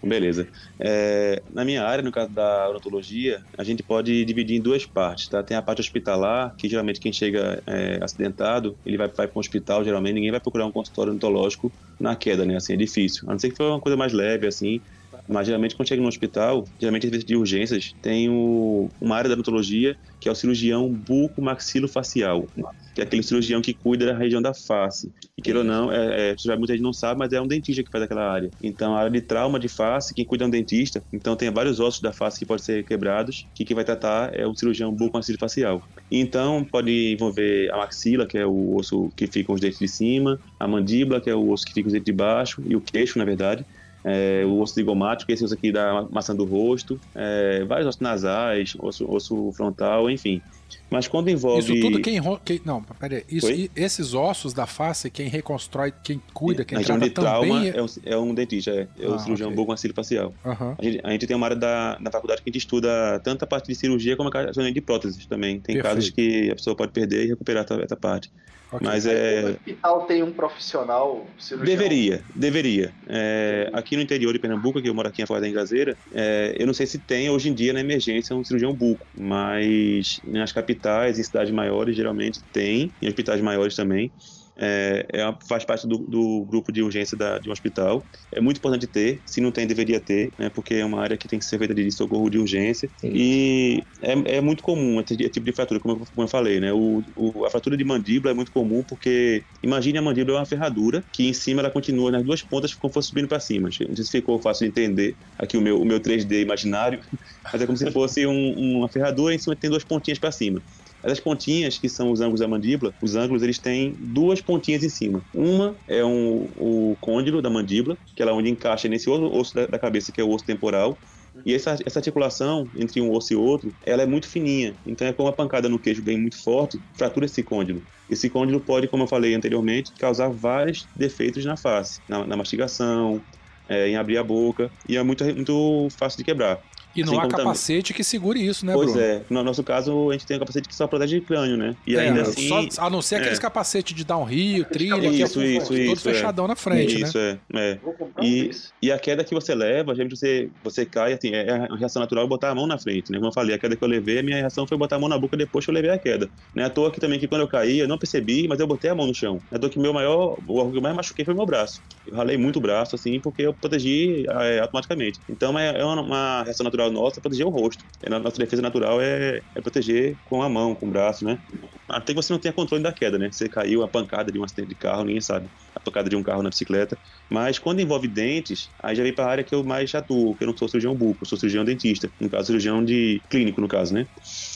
Beleza. É, na minha área, no caso da odontologia, a gente pode dividir em duas partes, tá? Tem a parte hospitalar, que geralmente quem chega é, acidentado, ele vai, vai para um hospital, geralmente ninguém vai procurar um consultório odontológico na queda, né? Assim, é difícil. A não ser que for uma coisa mais leve, assim, mas geralmente quando chega no hospital, geralmente às vezes de urgências, tem o, uma área da odontologia que é o cirurgião buco-maxilofacial, que é aquele cirurgião que cuida da região da face. E queira ou não, é, é, muita gente não sabe, mas é um dentista que faz aquela área. Então, a área de trauma de face, quem cuida é um dentista. Então, tem vários ossos da face que podem ser quebrados, que quem vai tratar é o cirurgião buco-maxilofacial. Então, pode envolver a maxila, que é o osso que fica os dentes de cima, a mandíbula, que é o osso que fica os dentes de baixo, e o queixo, na verdade é, o osso zigomático, esse osso aqui da maçã do rosto, é, vários ossos nasais, osso, osso frontal, enfim. Mas quando envolve. Isso tudo quem. quem não, peraí. Isso, esses ossos da face, quem reconstrói, quem cuida, quem trata de trauma é... É, um, é um dentista, é, é ah, o cirurgião okay. bucomaxilofacial. Uhum. A, gente, a gente tem uma área da, da faculdade que a gente estuda tanto a parte de cirurgia como a parte de próteses também. Tem Perfeito. casos que a pessoa pode perder e recuperar essa, essa parte. Okay. Mas é. O hospital tem um profissional cirurgião? Deveria, deveria. É, aqui no interior de Pernambuco, que eu moro aqui em Afogados da Engazeira, é, eu não sei se tem hoje em dia na emergência um cirurgião buco, mas nas capitais, em cidades maiores, geralmente tem, em hospitais maiores também é, é, faz parte do, do, grupo de urgência da, de um hospital. É muito importante ter, se não tem, deveria ter, né, porque é uma área que tem que ser feita de socorro de urgência. Sim. E é, é, muito comum esse tipo de fratura, como eu, como eu falei, né? O, o, a fratura de mandíbula é muito comum porque, imagine a mandíbula é uma ferradura que em cima ela continua nas duas pontas como fosse subindo para cima. Não sei se ficou fácil de entender aqui o meu, o meu 3D imaginário, mas é como se fosse um, uma ferradura e em cima tem duas pontinhas para cima. Essas pontinhas, que são os ângulos da mandíbula, os ângulos eles têm duas pontinhas em cima. Uma é um, o côndilo da mandíbula, que é onde encaixa nesse outro osso da, da cabeça, que é o osso temporal. E essa, essa articulação entre um osso e outro, ela é muito fininha. Então é como a pancada no queixo bem muito forte, fratura esse côndilo. Esse côndilo pode, como eu falei anteriormente, causar vários defeitos na face, na, na mastigação, é, em abrir a boca, e é muito, muito fácil de quebrar. E não assim há capacete também. que segure isso, né, pois Bruno? é. No nosso caso, a gente tem um capacete que só protege o crânio, né? E é, ainda assim... Só, a não ser aqueles é. capacetes de downhill, trilha, isso, que é isso, isso, todo fechadão na frente, isso, né? Isso, é. é. E, e a queda que você leva, gente você, você cai, assim, é a reação natural botar a mão na frente, né? Como eu falei, a queda que eu levei, a minha reação foi botar a mão na boca depois que eu levei a queda. Não é à toa que também que quando eu caí, eu não percebi, mas eu botei a mão no chão. É à toa que meu maior, o órgão que eu mais machuquei foi o meu braço. Eu ralei muito o braço, assim, porque eu protegi é, automaticamente. Então é, é uma, uma reação natural nossa proteger o rosto. A nossa defesa natural é, é proteger com a mão, com o braço, né? Até que você não tenha controle da queda, né? Você caiu, a pancada de um acidente de carro, ninguém sabe. A tocada de um carro na bicicleta. Mas quando envolve dentes, aí já vem para a área que eu mais atuo, que eu não sou cirurgião buco, eu sou cirurgião dentista. No caso, cirurgião de clínico, no caso, né?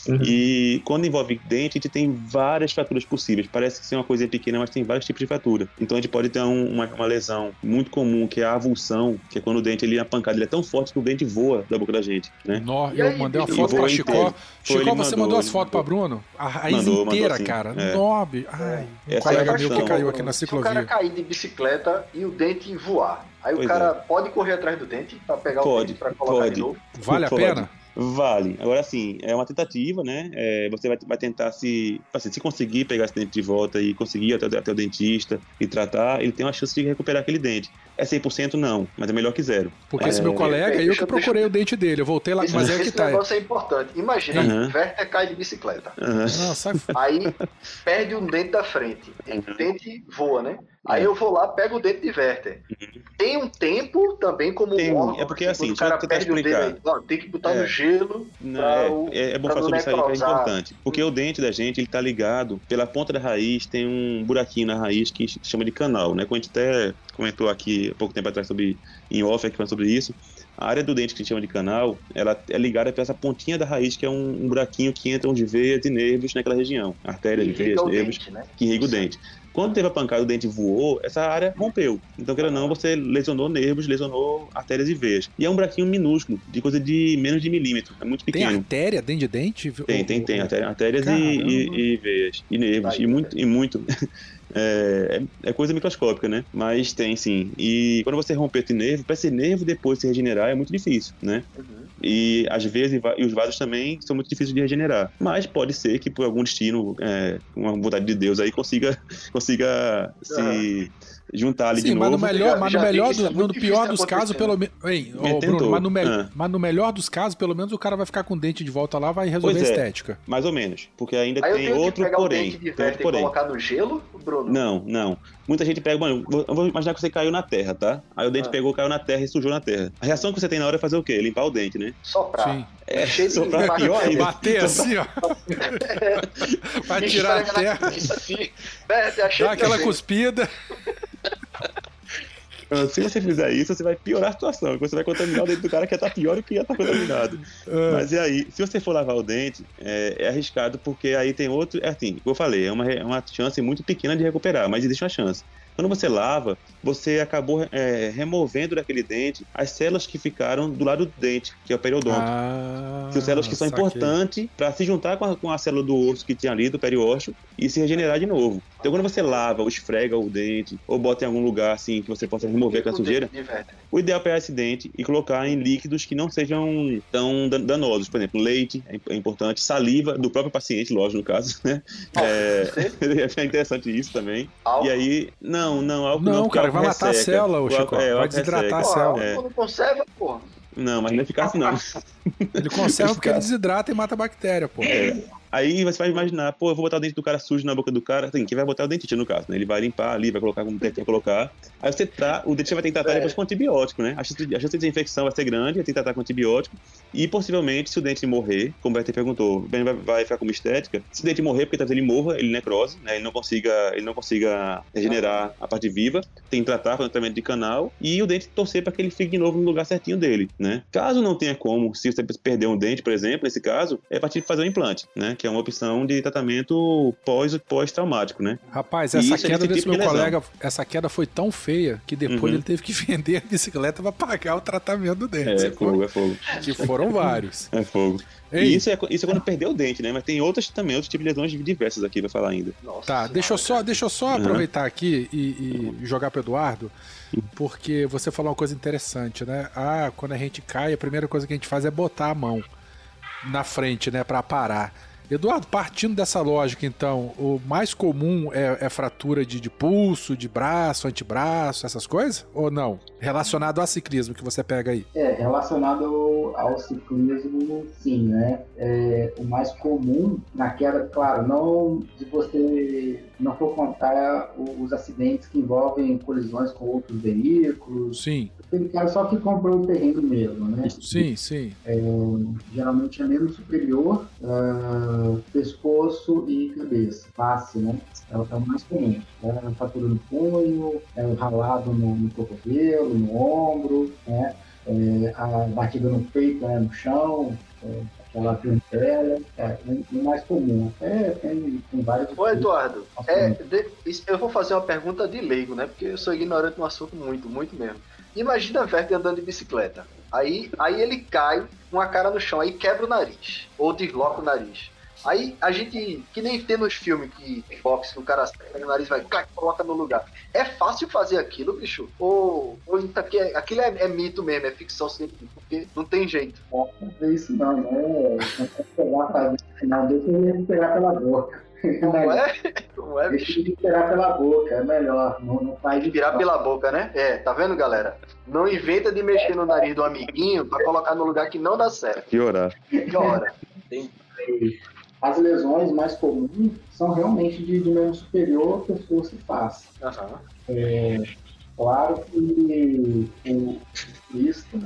Uhum. E quando envolve dente, a gente tem várias fraturas possíveis. Parece que é uma coisa pequena, mas tem vários tipos de fratura. Então a gente pode ter um, uma, uma, lesão muito comum, que é a avulsão, que é quando o dente, ele, a pancada, ele é tão forte que o dente voa da boca da gente, né? Nó, eu mandei uma foto pra Chicó. Chicó, você mandou as fotos pra Bruno? A raiz mandou, inteira, mandou, cara. É. Nobre. Ai, um colega é meu que caiu aqui na ciclovia. Se o cara cair de bicicleta e o dente voar, aí pois o cara é. pode correr atrás do dente pra pegar pode, o dente pra colocar pode, de novo? Vale pode. a pena? Vale. Agora, assim, é uma tentativa, né? É, você vai, vai, tentar se. Assim, se conseguir pegar esse dente de volta e conseguir ir até, até, o dentista e tratar, ele tem uma chance de recuperar aquele dente. É 100% não, mas é melhor que zero. Porque é, esse meu colega, eu que procurei deixa, o dente dele, eu voltei lá, esse, mas é que tá. Esse negócio é importante. Imagina, uhum. Werther cai de bicicleta. Uhum. Não, sai... Aí perde um dente da frente. O dente voa, né? Aí eu vou lá, pego o dente de Werther. Uhum. Tem um tempo também como tem, órgão, é porque assim, o cara perde o dente, ó, tem que botar é. no gelo. Não, é, é, bom falar sobre isso aí que é importante. Porque o dente da gente, ele tá ligado pela ponta da raiz, tem um buraquinho na raiz que se chama de canal, né? Quando a gente até comentou aqui há pouco tempo atrás sobre em off aqui sobre isso. A área do dente que a gente chama de canal, ela é ligada para essa pontinha da raiz, que é um, um buraquinho que entra de veias e nervos naquela região. Artérias, veias, nervos, dente, né? que irriga o dente. Quando teve a pancada, o dente voou, essa área rompeu. Então, querendo ou não, você lesionou nervos, lesionou artérias e veias. E é um buraquinho minúsculo, de coisa de menos de milímetro. É muito pequeno. Tem artéria dentro de dente? Tem, tem, tem. Artérias e, e, e, veias. E nervos. e muito, e muito. É, é, é, coisa microscópica, né? Mas tem sim. E quando você romper esse nervo, para esse nervo depois se regenerar é muito difícil, né? Uhum. E às vezes e os vasos também são muito difíceis de regenerar. Mas pode ser que por algum destino, é, uma vontade de Deus aí consiga, consiga uhum. se juntar ali Sim, de mas novo. No melhor, mas no, melhor do, no pior dos casos, pelo menos. Mas, no me... ah. mas no melhor dos casos, pelo menos o cara vai ficar com o dente de volta lá vai resolver pois a é, estética. Mais ou menos. Porque ainda Aí tem outro porém. Tem outro porém. colocar no gelo, Bruno? Não, não. Muita gente pega, mano, eu vou imaginar que você caiu na terra, tá? Aí o dente ah. pegou, caiu na terra e sujou na terra. A reação que você tem na hora é fazer o quê? Limpar o dente, né? Soprar. Sim. É, soprar pior ainda. Bater assim, ó. vai tirar a terra. Assim. Dá aquela cuspida. Se você fizer isso, você vai piorar a situação. Você vai contaminar o dente do cara que já tá pior do que já tá contaminado. É. Mas e aí, se você for lavar o dente, é, é arriscado porque aí tem outro. É assim, como eu falei, é uma, é uma chance muito pequena de recuperar, mas existe uma chance. Quando você lava, você acabou é, removendo daquele dente as células que ficaram do lado do dente, que é o periodonto. Ah, que são células que são importantes para se juntar com a, com a, célula do osso que tinha ali, do periósteo, e se regenerar de novo. Então, quando você lava ou esfrega o dente, ou bota em algum lugar assim que você possa remover aquela sujeira, o ideal é pegar esse dente e colocar em líquidos que não sejam tão danosos. Por exemplo, leite é, é importante, saliva do próprio paciente, lógico, no caso, né? É, é interessante isso também. E aí, não não, não, álcool não. Não, cara, vai matar a célula, o Chico. É, vai desidratar a célula. É. Não conserva, porra. Não, mas não é eficaz não. Ele conserva porque ele desidrata e mata a bactéria, pô. É. Aí você vai imaginar, pô, eu vou botar o dente do cara sujo na boca do cara. Assim, quem vai botar o dentista no caso, né? Ele vai limpar ali, vai colocar como tem que colocar. Aí você tá, o dentista vai ter que tratar é. depois com antibiótico, né? A chance, a chance de infecção vai ser grande, vai ter que tratar com antibiótico. E possivelmente, se o dente morrer, como o Bertie perguntou, bem vai, vai ficar como estética. Se o dente morrer, porque talvez ele morra, ele necrose, né? Ele não consiga, ele não consiga regenerar a parte viva, tem que tratar com tratamento de canal e o dente torcer para que ele fique de novo no lugar certinho dele, né? Caso não tenha como, se você perder um dente, por exemplo, nesse caso, é partir de fazer um implante, né? Que é uma opção de tratamento pós, pós-traumático, né? Rapaz, essa queda desse tipo meu colega, essa queda foi tão feia que depois uhum. ele teve que vender a bicicleta para pagar o tratamento do dente. É, é fogo, é fogo. Que foram vários. É fogo. Ei. E isso é, isso é quando perdeu o dente, né? Mas tem outras também, outros tipos de lesões diversas aqui pra falar ainda. Nossa, tá, deixa eu só, deixa eu só uhum. aproveitar aqui e, e jogar pro Eduardo, porque você falou uma coisa interessante, né? Ah, quando a gente cai, a primeira coisa que a gente faz é botar a mão na frente, né, para parar. Eduardo, partindo dessa lógica, então, o mais comum é, é fratura de, de, pulso, de braço, antebraço, essas coisas? Ou não? Relacionado ao ciclismo que você pega aí? É, relacionado ao, ao ciclismo, sim, né? É, o mais comum na queda, claro, não de você não for contar os acidentes que envolvem colisões com outros veículos. Sim. Aquele cara só que comprou o terreno mesmo, né? Sim, sim. É, geralmente é membro superior, uh, pescoço e cabeça. Face, né? É o, é o mais comum. É fratura no punho, é o ralado no, no cotovelo, no ombro, né? É, a batida no peito, né, no chão, é, aquela clientela, é, o mais comum. Até tem, tem vários. Ô, Eduardo, é, de, eu vou fazer uma pergunta de leigo, né? Porque eu sou ignorante no assunto muito, muito mesmo. Imagina Verde andando de bicicleta. Aí, aí ele cai com a cara no chão, aí quebra o nariz. Ou desloca o nariz. Aí a gente, que nem tem nos filmes que boxe, que o cara pega o nariz vai clac, coloca no lugar. É fácil fazer aquilo, bicho? Ou, ou é, aquilo é, é, mito mesmo, é ficção científica, porque não tem jeito. Não, não é isso não, né? Não pegar pra final deixa ele pegar pela boca. Não é? Não é, bicho? Deixa de esperar pela boca, é melhor. Não, não faz Respirar pela boca, né? É, tá vendo, galera? Não inventa de mexer no nariz do amiguinho pra colocar no lugar que não dá certo. Que hora? Que hora? Tem as lesões mais comuns são realmente de, de membro superior, pescoço e face. Uhum. É, claro que o ciclista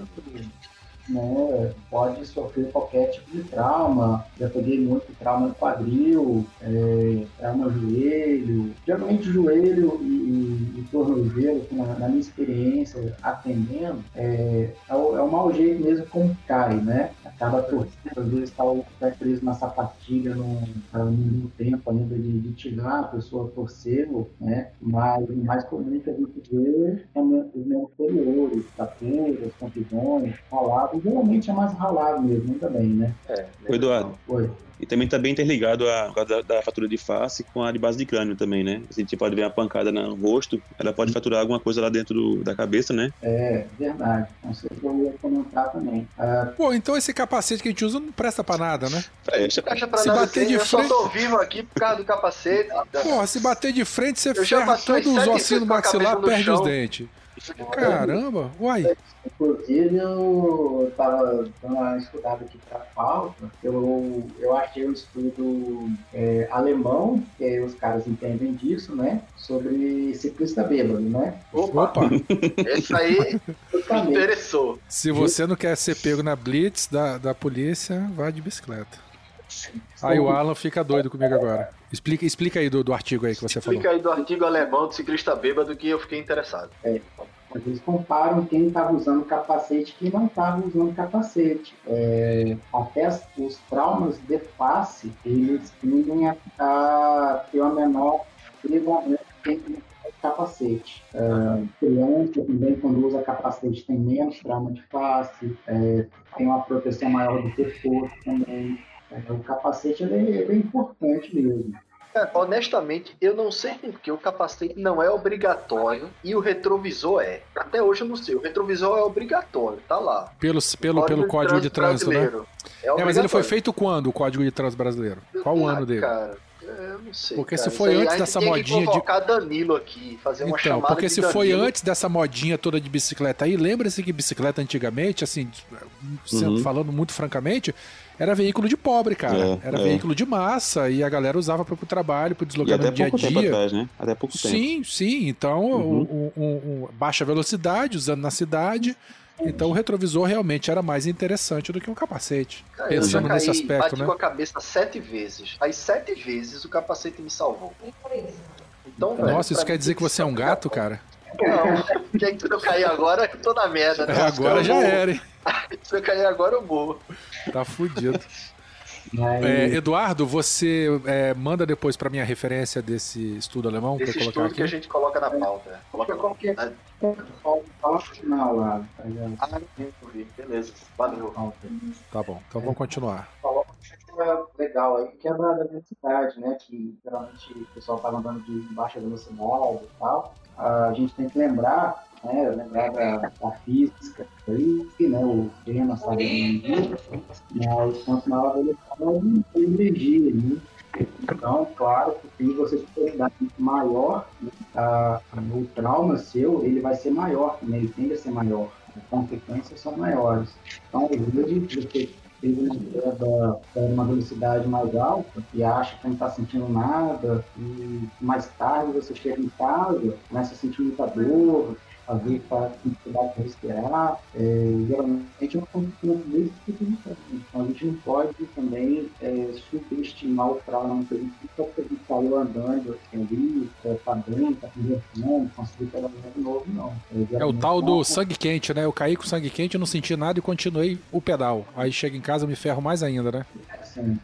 né, pode sofrer qualquer tipo de trauma. Já peguei muito trauma no quadril, é, trauma no joelho. Geralmente joelho e, e, tornozelo, na, na, minha experiência atendendo, é, é, o, é o mau jeito mesmo como cai, né? Acaba torcendo, às vezes está pé preso na sapatilha no, no tempo ainda de, de tirar, a pessoa torceu, né? Mas o mais comum que a gente vê é os membros superiores, tapuras, contusões, geralmente é mais ralado mesmo, ainda bem, né? É. Oi, Eduardo. Oi. E também está bem interligado a, a da, da, fatura de face com a de base de crânio também, né? A gente pode ver uma pancada no rosto, ela pode faturar alguma coisa lá dentro do, da cabeça, né? É, verdade. Não sei se eu ia comentar também. Ah, Pô, então esse capacete que a gente usa não presta pra nada, né? Presta. Presta pra se nada bater de eu frente... só tô vivo aqui por causa do capacete. Porra, se bater de frente, você ferra todos os ossinhos do maxilar, perde os dentes. Caramba, uai. Inclusive, eu estava dando uma estudada aqui para pauta, eu, eu achei um estudo é, alemão, que os caras entendem disso, né? Sobre ciclista bêbado, né? Opa! Opa. Esse aí me interessou. Se você não quer ser pego na blitz da, da polícia, vá de bicicleta. Aí o Alan fica doido comigo agora. Explica, explica aí do, do artigo aí que você explica falou. Explica aí do artigo alemão do ciclista bêbado que eu fiquei interessado. É, eles comparam quem estava usando capacete e quem não estava usando capacete. É, até os traumas de face, eles tendem a, a ter uma menor capacete. É, criança também, quando usa capacete, tem menos trauma de face, é, tem uma proteção maior do pescoço também. É, o capacete ele é, ele é importante mesmo. É, honestamente, eu não sei porque o capacete não é obrigatório e o retrovisor é. Até hoje eu não sei. O retrovisor é obrigatório, tá lá. Pelo, pelo, código pelo Código de Trânsito, né? É, é, mas ele foi feito quando, o Código de Trânsito Brasileiro? Qual ah, o ano dele? Cara, eu não sei. Porque cara. se foi antes dessa modinha de. Danilo aqui, fazer uma então, chamada porque se Danilo. foi antes dessa modinha toda de bicicleta aí, lembra-se que bicicleta antigamente, assim, uhum. falando muito francamente, era veículo de pobre, cara. É, era é. veículo de massa e a galera usava para o trabalho, para deslocamento dia a dia. Tempo atrás, né? Até pouco tempo. Sim, sim. Então, uhum. um, um, um, baixa velocidade, usando na cidade. Então o retrovisor realmente era mais interessante do que um capacete. Cara, pensando caí, nesse aspecto, bati né? com a cabeça sete vezes. Aí sete vezes o capacete me salvou. Então, Nossa, isso quer dizer que você é um gato, cara? Não, quem que eu cair agora, eu tô na merda. Né? É, agora já era, hein? Se eu cair agora, eu morro. Tá fudido. É, Eduardo, você é, manda depois para minha referência desse estudo alemão para colocar estudo aqui. que a gente coloca na pauta. Coloca qualquer pauta final lá. Ah, beleza. Valeu. Tá bom. Então vamos continuar. Legal aí, que é da, da velocidade, né? Que geralmente o pessoal tá andando de baixa velocidade e tal. A gente tem que lembrar né, lembrar da, da física aí, né, o tema sabe mas quanto maior a velocidade, a energia, né? Então, claro que se você tem maior, né, a, o trauma seu, ele vai ser maior também, ele tende a ser maior, as consequências são maiores. Então, às vezes, você teve uma uma velocidade mais alta e acha que não está sentindo nada, e mais tarde você chega em casa, começa a sentir muita dor, a ver para dificuldade para respirar, é, geralmente é uma condição desse tipo de Então a gente não pode também é, subestimar o trauma que a gente só porque a gente saiu andando assim, ali, está bem, está conversando, conseguiu pegar de novo, não. É, é o tal do sangue quente, né? Eu caí com sangue quente, não senti nada e continuei o pedal. Aí chega em casa, me ferro mais ainda, né? Sim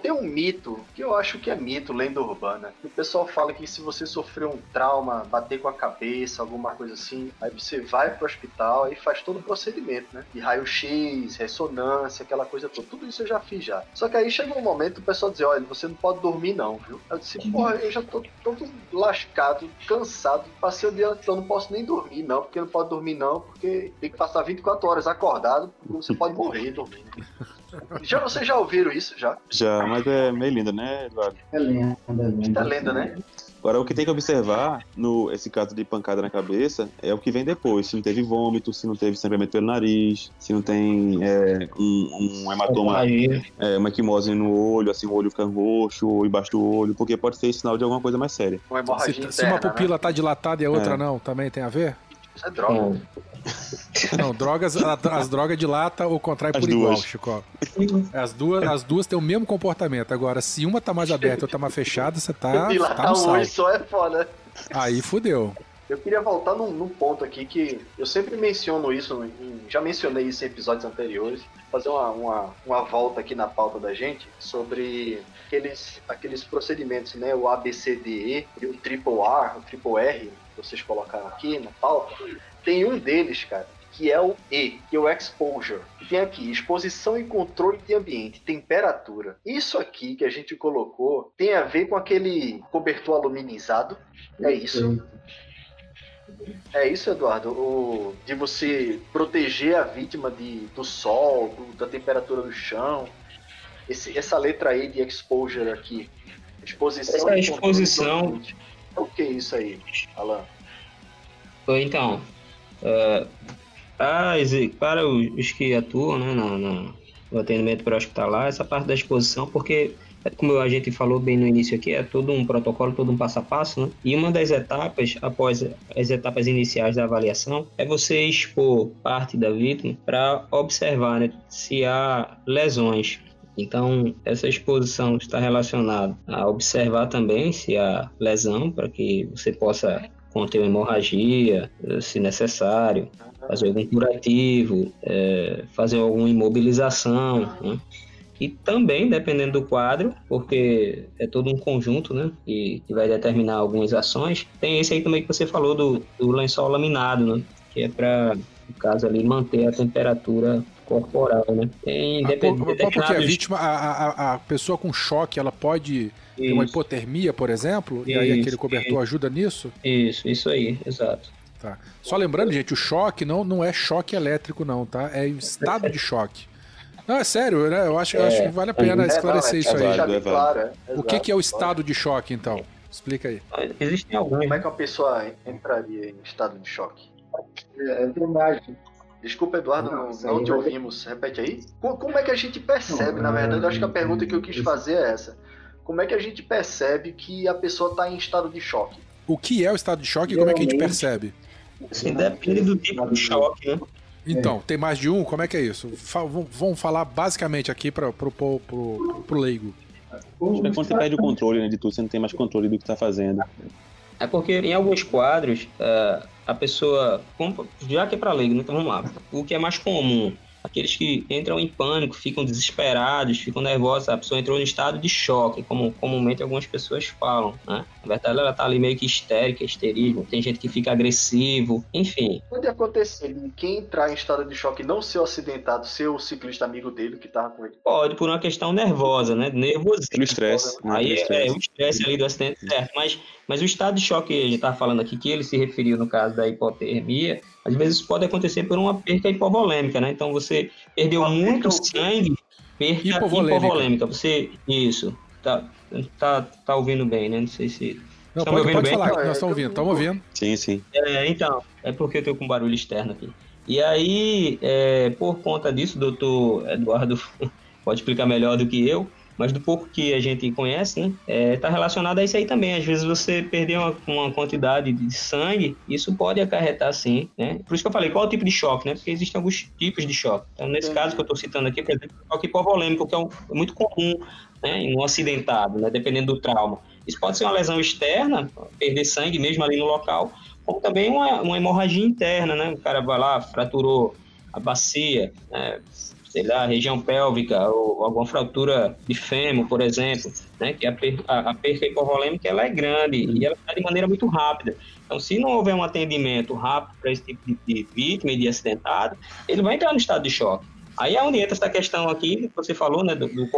tem um mito, que eu acho que é mito, lenda urbana. O pessoal fala que se você sofreu um trauma, bater com a cabeça, alguma coisa assim, aí você vai pro hospital e faz todo o procedimento, né? De raio-x, ressonância, aquela coisa toda. Tudo isso eu já fiz já. Só que aí chega um momento o pessoal diz, olha, você não pode dormir não, viu? Eu disse, porra, eu já tô todo lascado, cansado, passei o dia, então não posso nem dormir não, porque não pode dormir não, porque tem que passar 24 horas acordado, você pode morrer dormindo. Já, vocês já ouviram isso, já? Já, mas é meio linda, né, Eduardo? É lenda, é lenda. É lenda, né? Agora, o que tem que observar no esse caso de pancada na cabeça é o que vem depois. Se não teve vômito, se não teve sangramento pelo nariz, se não tem é, um, um hematoma, é, uma equimose no olho, assim, o olho fica roxo ou embaixo do olho, porque pode ser sinal de alguma coisa mais séria. Uma se, interna, se, uma pupila né? tá dilatada e a outra é. não, também tem a ver? Isso é droga. Não, drogas, as drogas dilata ou contrai as por duas. igual, Chico. As duas, as duas têm o mesmo comportamento. Agora, se uma tá mais aberta ou tá mais fechada, você tá. Dilatar tá um só é foda. Aí fudeu. Eu queria voltar num, num, ponto aqui que eu sempre menciono isso, em, já mencionei isso em episódios anteriores, fazer uma, uma, uma, volta aqui na pauta da gente sobre aqueles, aqueles procedimentos, né? O ABCDE e o Triple R, o Triple R, vocês colocaram aqui na pauta. Tem um deles, cara, que é o E, que é o exposure. Tem aqui exposição e controle de ambiente, temperatura. Isso aqui que a gente colocou tem a ver com aquele cobertor aluminizado. É isso. É isso, Eduardo. O, de você proteger a vítima de, do sol, do, da temperatura do chão. Esse, essa letra aí de exposure aqui. Exposição. Essa exposição. O que é isso aí, Alan? Então, uh, para os que atuam né, no, no, no atendimento pré-hospitalar, essa parte da exposição, porque como a gente falou bem no início aqui, é todo um protocolo, todo um passo a passo, né? E uma das etapas, após as etapas iniciais da avaliação, é você expor parte da vítima para observar né, se há lesões. Então, essa exposição está relacionada a observar também se há lesão, para que você possa conter uma hemorragia, se necessário, fazer algum curativo, é, fazer alguma imobilização, né? E também, dependendo do quadro, porque é todo um conjunto, né? Que, que vai determinar algumas ações. Tem esse aí também que você falou do, do lençol laminado, né? Que é para, no caso ali, manter a temperatura corporal, né? Tem ah, porque a vítima, a, a, a, pessoa com choque, ela pode ter uma hipotermia, por exemplo, isso, e aí aquele cobertor isso. ajuda nisso? Isso, isso aí, exato. Tá. Só lembrando, gente, o choque não, não é choque elétrico, não, tá? É estado de choque. Não, é sério, né? Eu acho, é, eu acho que vale a pena é, esclarecer não, é, isso aí. É claro, o que, que é o estado de choque, então? Explica aí. Existem alguns. Como é que uma pessoa entraria em estado de choque? É, imagem. Desculpa, Eduardo, não, não, não te ouvimos. Repete aí. Como é que a gente percebe, na verdade? Eu acho que a pergunta que eu quis fazer é essa. Como é que a gente percebe que a pessoa está em estado de choque? O que é o estado de choque e como é que a gente percebe? Assim, depende do tipo de choque, né? Então, é. tem mais de um? Como é que é isso? vamos falar basicamente aqui para pro leigo. Acho que é quando você perde o controle né, de tudo, você não tem mais controle do que está fazendo. É porque em alguns quadros, uh, a pessoa, já que é para leigo, né, então vamos lá. O que é mais comum aqueles que entram em pânico, ficam desesperados, ficam nervosos, a pessoa entrou em estado de choque, como comumente algumas pessoas falam, né? Na verdade, ela tá ali meio que histérica, histerismo, tem gente que fica agressivo, enfim. Pode acontecer quem entrar em estado de choque não ser o acidentado, ser o ciclista amigo dele que tava com ele? Pode, por uma questão nervosa, né? Nervosismo. Pelo estresse. Aí é, é o estresse ali do acidente, certo, mas mas o estado de choque que a gente está falando aqui, que ele se referiu no caso da hipotermia, às vezes pode acontecer por uma perca hipovolêmica, né? Então você perdeu uma muito sangue, perca hipovolêmica. hipovolêmica. Você, isso, tá, tá, tá ouvindo bem, né? Não sei se... Não, pode, pode falar, nós estamos ouvindo, estamos ouvindo. Sim, sim. É, então, é porque eu estou com barulho externo aqui. E aí, é, por conta disso, doutor Eduardo pode explicar melhor do que eu, mas do pouco que a gente conhece, né, está é, relacionado a isso aí também. Às vezes você perder uma, uma, quantidade de sangue, isso pode acarretar sim, né? Por isso que eu falei, qual é o tipo de choque, né? Porque existem alguns tipos de choque. Então, nesse caso que eu estou citando aqui, por exemplo, choque hipovolêmico, que é, um, é muito comum né, em um acidentado, né, dependendo do trauma. Isso pode ser uma lesão externa, perder sangue mesmo ali no local, como também uma, uma hemorragia interna, né? O cara vai lá, fraturou a bacia, né? Sei lá, região pélvica ou alguma fratura de fêmur, por exemplo, né, que a, per a, a perca hipovolêmica ela é grande e ela está de maneira muito rápida. Então, se não houver um atendimento rápido para esse tipo de, de vítima e de acidentado, ele vai entrar no estado de choque. Aí é onde entra essa questão aqui que você falou, né, do, do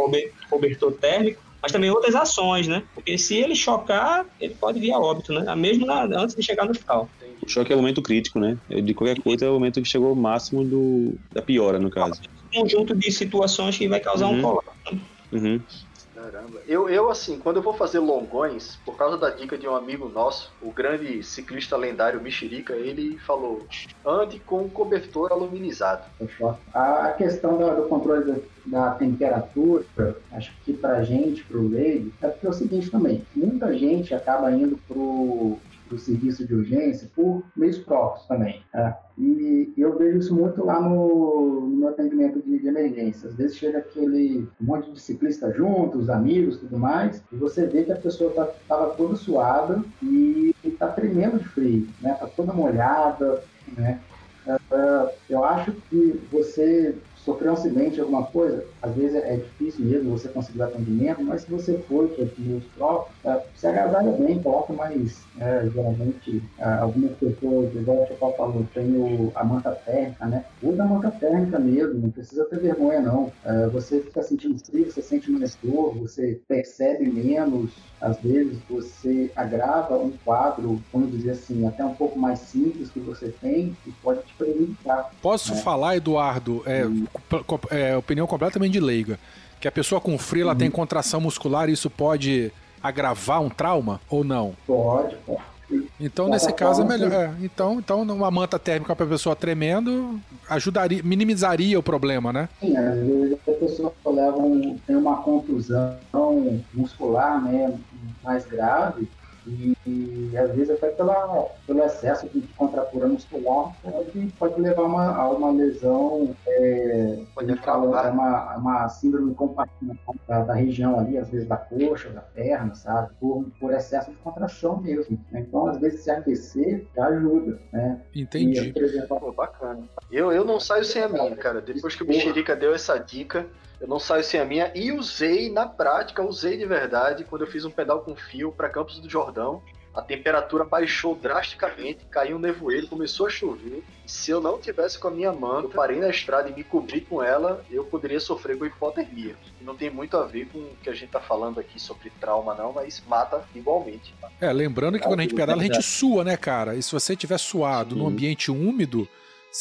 cobertor térmico, mas também outras ações, né? Porque se ele chocar, ele pode vir a óbito, né? Mesmo na, antes de chegar no hospital. O choque é o momento crítico, né? De qualquer coisa é o momento que chegou o máximo do, da piora, no caso conjunto de situações que vai causar uhum. um colapso. Uhum. Caramba. Eu, eu, assim, quando eu vou fazer longões, por causa da dica de um amigo nosso, o grande ciclista lendário Mexerica, ele falou: ande com cobertor aluminizado. A questão do controle da, temperatura, acho que pra gente, pro leigo, é porque é o seguinte também: muita gente acaba indo pro do serviço de urgência por meios próprios também. Tá? E eu vejo isso muito lá no, no atendimento de, de, emergência. Às vezes chega aquele monte de ciclista junto, os amigos tudo mais, e você vê que a pessoa estava tá, toda suada e está tremendo de frio, né? Está toda molhada, né? Uh, eu acho que você sofreu um acidente, alguma coisa, às vezes é difícil mesmo você conseguir o atendimento, mas se você for, é os próprios, é, se agasalha bem, coloca mais, é, geralmente, é, algumas pessoas, igual o Chapéu falou, tem o, a manta térmica, né? Usa a manta térmica mesmo, não precisa ter vergonha, não. É, você fica sentindo frio, você sente menos dor, você percebe menos, às vezes você agrava um quadro, vamos dizer assim, até um pouco mais simples que você tem e pode te prejudicar. Posso né? falar, Eduardo, é, é, opinião completamente de leiga, que a pessoa com frio ela uhum. tem contração muscular e isso pode agravar um trauma ou não? Pode, pode. Então, nesse caso, é melhor. É, então, então, uma manta térmica para a pessoa tremendo ajudaria, minimizaria o problema, né? Sim, às vezes a pessoa leva um, tem uma contusão muscular né, mais grave e, e, às vezes até pela, pelo excesso de contratura muscular pode, pode levar uma, a uma lesão, é, pode fala, é uma, uma síndrome compartimental da, da, região ali, às vezes da coxa, da perna, sabe? Por, por excesso de contração mesmo. Então, às vezes, se aquecer já ajuda, né? Entendi. E, por exemplo, Pô, bacana. Eu, eu não saio sem a minha, cara. Depois que o Mexerica deu essa dica, eu não saio sem a minha e usei na prática, usei de verdade quando eu fiz um pedal com fio para Campos do Jordão. A temperatura baixou drasticamente, caiu um nevoeiro, começou a chover. Se eu não tivesse com a minha mão, eu parei na estrada e me cobri com ela, eu poderia sofrer com hipotermia. Não tem muito a ver com o que a gente tá falando aqui sobre trauma, não, mas mata igualmente. É, lembrando que quando a gente pedala, a gente sua, né, cara? E se você tiver suado Sim. num ambiente úmido,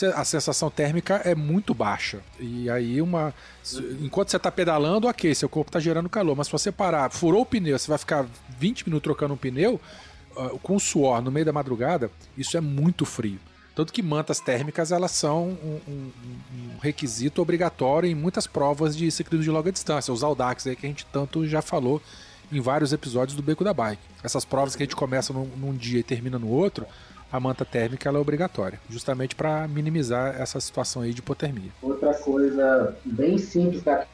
a sensação térmica é muito baixa. E aí uma. Enquanto você está pedalando, ok, seu corpo está gerando calor. Mas se você parar, furou o pneu, você vai ficar 20 minutos trocando um pneu, uh, com suor no meio da madrugada, isso é muito frio. Tanto que mantas térmicas elas são um, um, um requisito obrigatório em muitas provas de ciclismo de longa distância. Os Audax aí que a gente tanto já falou em vários episódios do Beco da Bike. Essas provas que a gente começa num, num dia e termina no outro, a manta térmica ela é obrigatória, justamente para minimizar essa situação aí de hipotermia. Outra coisa bem simples da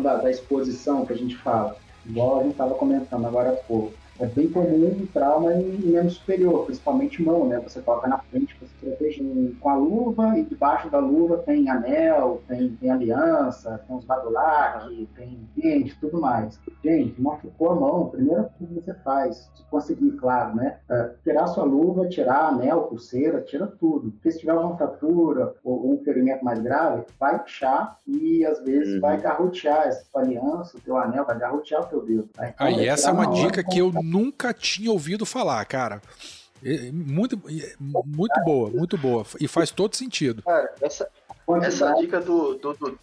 da, da exposição que a gente fala, igual a gente estava comentando agora há pouco é bem comum um trauma em membro superior, principalmente mão, né? Você coloca na frente para se proteger com a luva e debaixo da luva tem anel, tem, tem aliança, tem os badulac, tem dente, tudo mais. Gente, machucou a mão, a primeira coisa que você faz, se conseguir, claro, né? É tirar sua luva, tirar anel, pulseira, tira tudo. Porque se tiver uma fratura ou um ferimento mais grave, vai puxar e às vezes uhum. vai garrotear essa aliança, o teu anel, vai garrotear o teu dedo. Tá? Então, Aí essa é uma dica que eu nunca tinha ouvido falar, cara. Muito, muito boa, muito boa. E faz todo sentido. Cara, essa, essa dica do, do, do,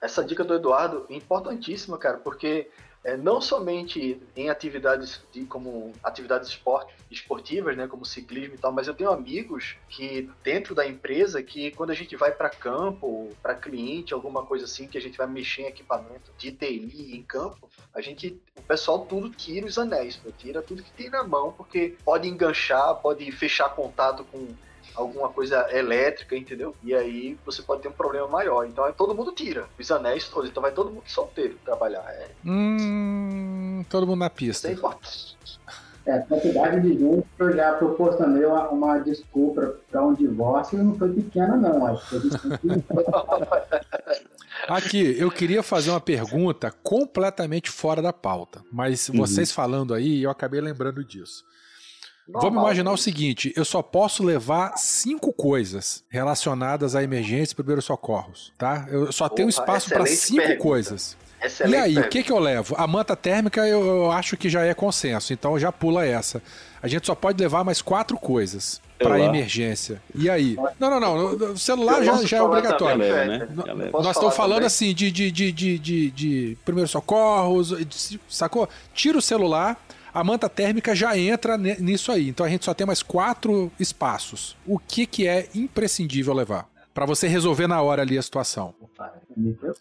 essa dica do Eduardo é importantíssima, cara, porque é, não somente em atividades de, como atividades esporte, esportivas, né, como ciclismo e tal, mas eu tenho amigos que dentro da empresa que quando a gente vai para campo, para cliente, alguma coisa assim, que a gente vai mexer em equipamento de TI em campo, a gente, o pessoal tudo tira os anéis, tira tudo que tem na mão, porque pode enganchar, pode fechar contato com alguma coisa elétrica, entendeu? E aí você pode ter um problema maior. Então é, todo mundo tira os anéis todos. Então vai todo mundo solteiro trabalhar. É... Hum, todo mundo na pista. É importante. É, a quantidade de gente eu já proporcionei uma, uma desculpa para um divórcio e não foi pequena, não. Acho que Aqui, eu queria fazer uma pergunta completamente fora da pauta, mas uhum. vocês falando aí, eu acabei lembrando disso. Normal. Vamos imaginar o seguinte: eu só posso levar cinco coisas relacionadas à emergência e primeiros socorros, tá? Eu só Opa, tenho espaço para cinco pergunta. coisas. Excelente e aí, pergunta. o que, que eu levo? A manta térmica eu, eu, acho que já é consenso, então já pula essa. A gente só pode levar mais quatro coisas. para emergência. E aí? Não, não, não. O celular já, já é obrigatório. Também, né? Nós estamos falando também? assim de, de, de, de, de, de primeiros socorros, sacou? Tira o celular. A manta térmica já entra nisso aí. Então a gente só tem mais quatro espaços. O que, que é imprescindível levar? para você resolver na hora ali a situação.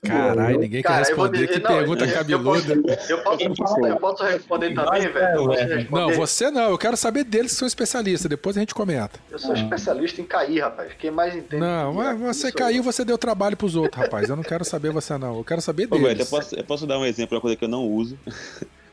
Caralho, ninguém Cara, quer responder. que não, pergunta eu, cabeluda. Eu posso, eu, posso, eu posso responder também, velho? Não, você não. Eu quero saber deles que são especialistas. Depois a gente comenta. Eu sou ah. especialista em cair, rapaz. Quem mais entende? Não, mas você caiu, você deu trabalho pros outros, rapaz. Eu não quero saber você, não. Eu quero saber deles. Ô, eu, posso, eu posso dar um exemplo, uma coisa que eu não uso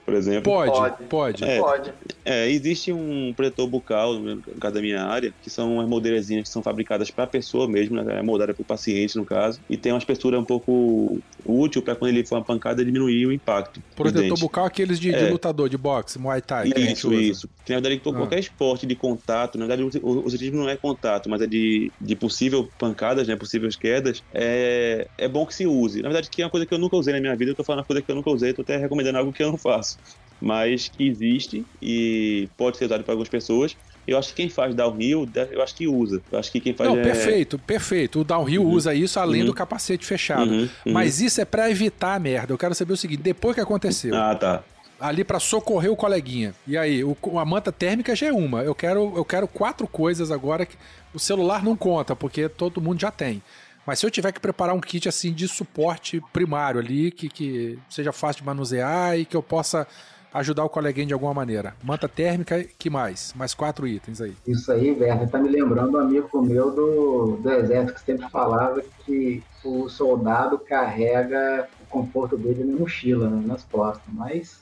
por exemplo. Pode, pode. Pode. É, pode. é existe um protetor bucal, no caso da minha área, que são umas moldeiras que são fabricadas para a pessoa mesmo, né? é moldada para o paciente, no caso, e tem uma espessura um pouco útil para quando ele for uma pancada diminuir o impacto. Protetor bucal aqueles de, é. de, lutador, de boxe, Muay Thai. Isso, isso. Que na verdade, ah. qualquer esporte de contato, na verdade, o objetivo não é contato, mas é de, de possível pancadas, né? Possíveis quedas, é, é bom que se use. Na verdade, que é uma coisa que eu nunca usei na minha vida, eu tô falando uma coisa que eu nunca usei, tô até recomendando algo que eu não faço mas que existe e pode ser usado por algumas pessoas. Eu acho que quem faz downhill, eu acho que usa. Eu acho que quem faz. Não, é... perfeito, perfeito. O downhill uhum. usa isso além uhum. do capacete fechado. Uhum. uhum. Mas isso é para evitar a merda. Eu quero saber o seguinte: depois que aconteceu. Ah, tá. Ali para socorrer o coleguinha. E aí, o, a manta térmica já é uma. Eu quero, eu quero quatro coisas agora que o celular não conta, porque todo mundo já tem. Mas se eu tiver que preparar um kit assim de suporte primário ali, que, que seja fácil de manusear e que eu possa ajudar o coleguinha de alguma maneira. Manta térmica, que mais? Mais quatro itens aí. Isso aí, Werner, tá me lembrando um amigo meu do, do exército que sempre falava que o soldado carrega o conforto dele na mochila, né, nas costas, mas...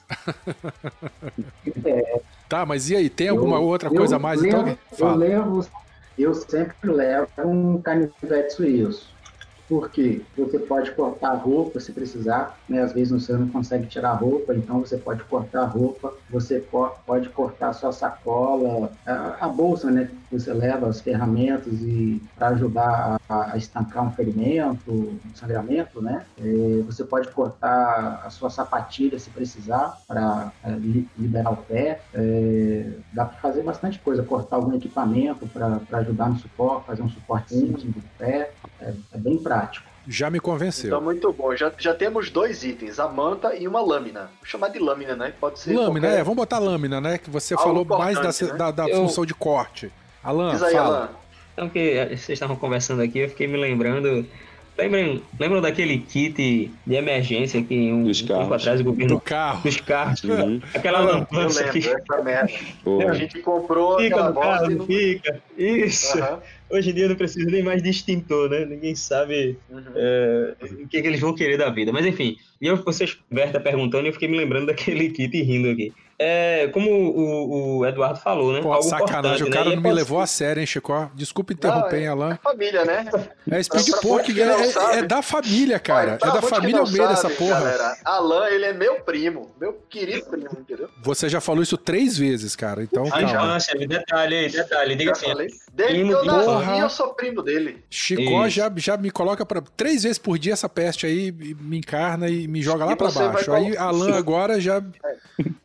é, tá, mas e aí, tem alguma eu, outra coisa a mais? Levo, então, fala. Eu levo, eu sempre levo um canivete suíço porque você pode cortar a roupa se precisar, né? às vezes você não consegue tirar a roupa, então você pode cortar a roupa, você pode cortar a sua sacola, a, a bolsa né, que você leva, as ferramentas e para ajudar a, a, estancar um ferimento, um sangramento, né? É, você pode cortar a sua sapatilha se precisar para é, liberar o pé. É, dá para fazer bastante coisa, cortar algum equipamento para ajudar no suporte, fazer um suportezinho do pé. É, é bem prático. Já me convenceu. Então, muito bom. Já, já temos dois itens, a manta e uma lâmina. Vou chamar de lâmina, né? Pode ser. Lâmina, qualquer... é, vamos botar lâmina, né? Que você Algo falou mais da, né? da, da eu... função de corte. Alan, Diz aí, fala. Alan. Então, que vocês estavam conversando aqui, eu fiquei me lembrando Lembram, lembram daquele kit de emergência que um, carros. tempo atrás o governo. Do carro. Dos carros. Uhum. Aquela lampança. Eu lembro, que... essa merda. A gente comprou fica aquela bosta. Carro, não... Fica. Isso. Uhum. Hoje em dia não precisa nem mais de extintor, né? Ninguém sabe uhum. é, o que, que, eles vão querer da vida. Mas enfim, e eu, vocês, Berta, perguntando, e eu fiquei me lembrando daquele kit rindo aqui. É, como o, o, Eduardo falou, né? Pô, Algo sacanagem, o cara né? não me levou a sério, hein, Chico? Desculpa interromper, hein, Alan. É família, né? É Speed Pork, é, é, é, da família, cara. Olha, é da família o meio dessa porra. Galera, Alan, ele é meu primo, meu querido primo, entendeu? Você já falou isso três vezes, cara, então Ai, calma. Já, detalhe aí, detalhe, diga já assim. Falei. Desde que eu nasci, eu sou primo dele. Chico já, já me coloca para três vezes por dia essa peste aí, me encarna e me joga lá para baixo. Aí Alan agora já...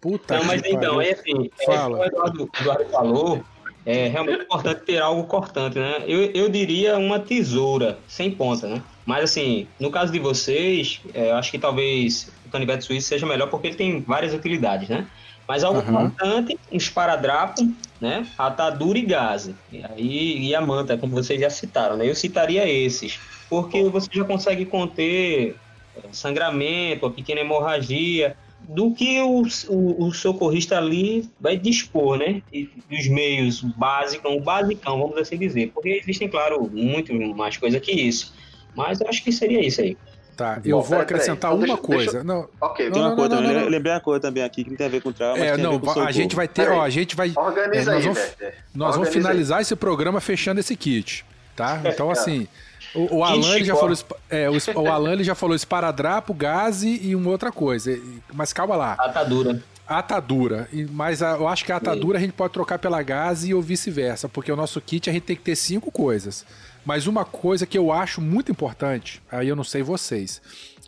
Puta Não, mas então, é assim, é, Fala. É, como o Eduardo, Eduardo falou, é realmente importante ter algo cortante, né? Eu, eu diria uma tesoura, sem ponta, né? Mas assim, no caso de vocês, é, eu acho que talvez o canivete suíço seja melhor porque ele tem várias utilidades, né? Mas algo uhum. importante, um esparadrapo, né? Atadura e gase. E, aí, e a manta, como vocês já citaram, né? Eu citaria esses, porque você já consegue conter é, sangramento, a pequena hemorragia, do que o, o, o, socorrista ali vai dispor, né? E dos meios básicos, o basicão, vamos assim dizer. Porque existem, claro, muito mais coisa que isso. Mas eu acho que seria isso aí. Tá, eu Bom, vou acrescentar então, uma deixa, coisa. Deixa... Não, ok, tem uma coisa também. Eu lembrei uma coisa também aqui que não tem a ver com trauma. É, não, a, a gente vai ter, ó, a gente vai. Organiza é, nós aí, vamos, nós vamos finalizar aí. esse programa fechando esse kit, tá? Então, assim. O, o Alan ele já falou, é, o, o Alan ele já falou esparadrapo, gase e uma outra coisa. Mas calma lá. Atadura. Atadura. Mas a, eu acho que a atadura a gente pode trocar pela gase ou vice-versa, porque o nosso kit a gente tem que ter cinco coisas. Mas uma coisa que eu acho muito importante, aí eu não sei vocês,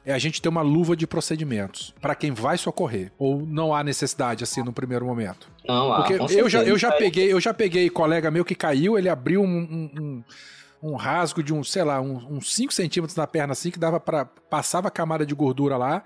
é a gente ter uma luva de procedimentos para quem vai socorrer. Ou não há necessidade assim no primeiro momento? Não, Porque eu já, eu já peguei, eu já peguei colega meu que caiu, ele abriu um, um, um um rasgo de um, sei lá, uns 5 centímetros na perna assim, que dava para passava a camada de gordura lá.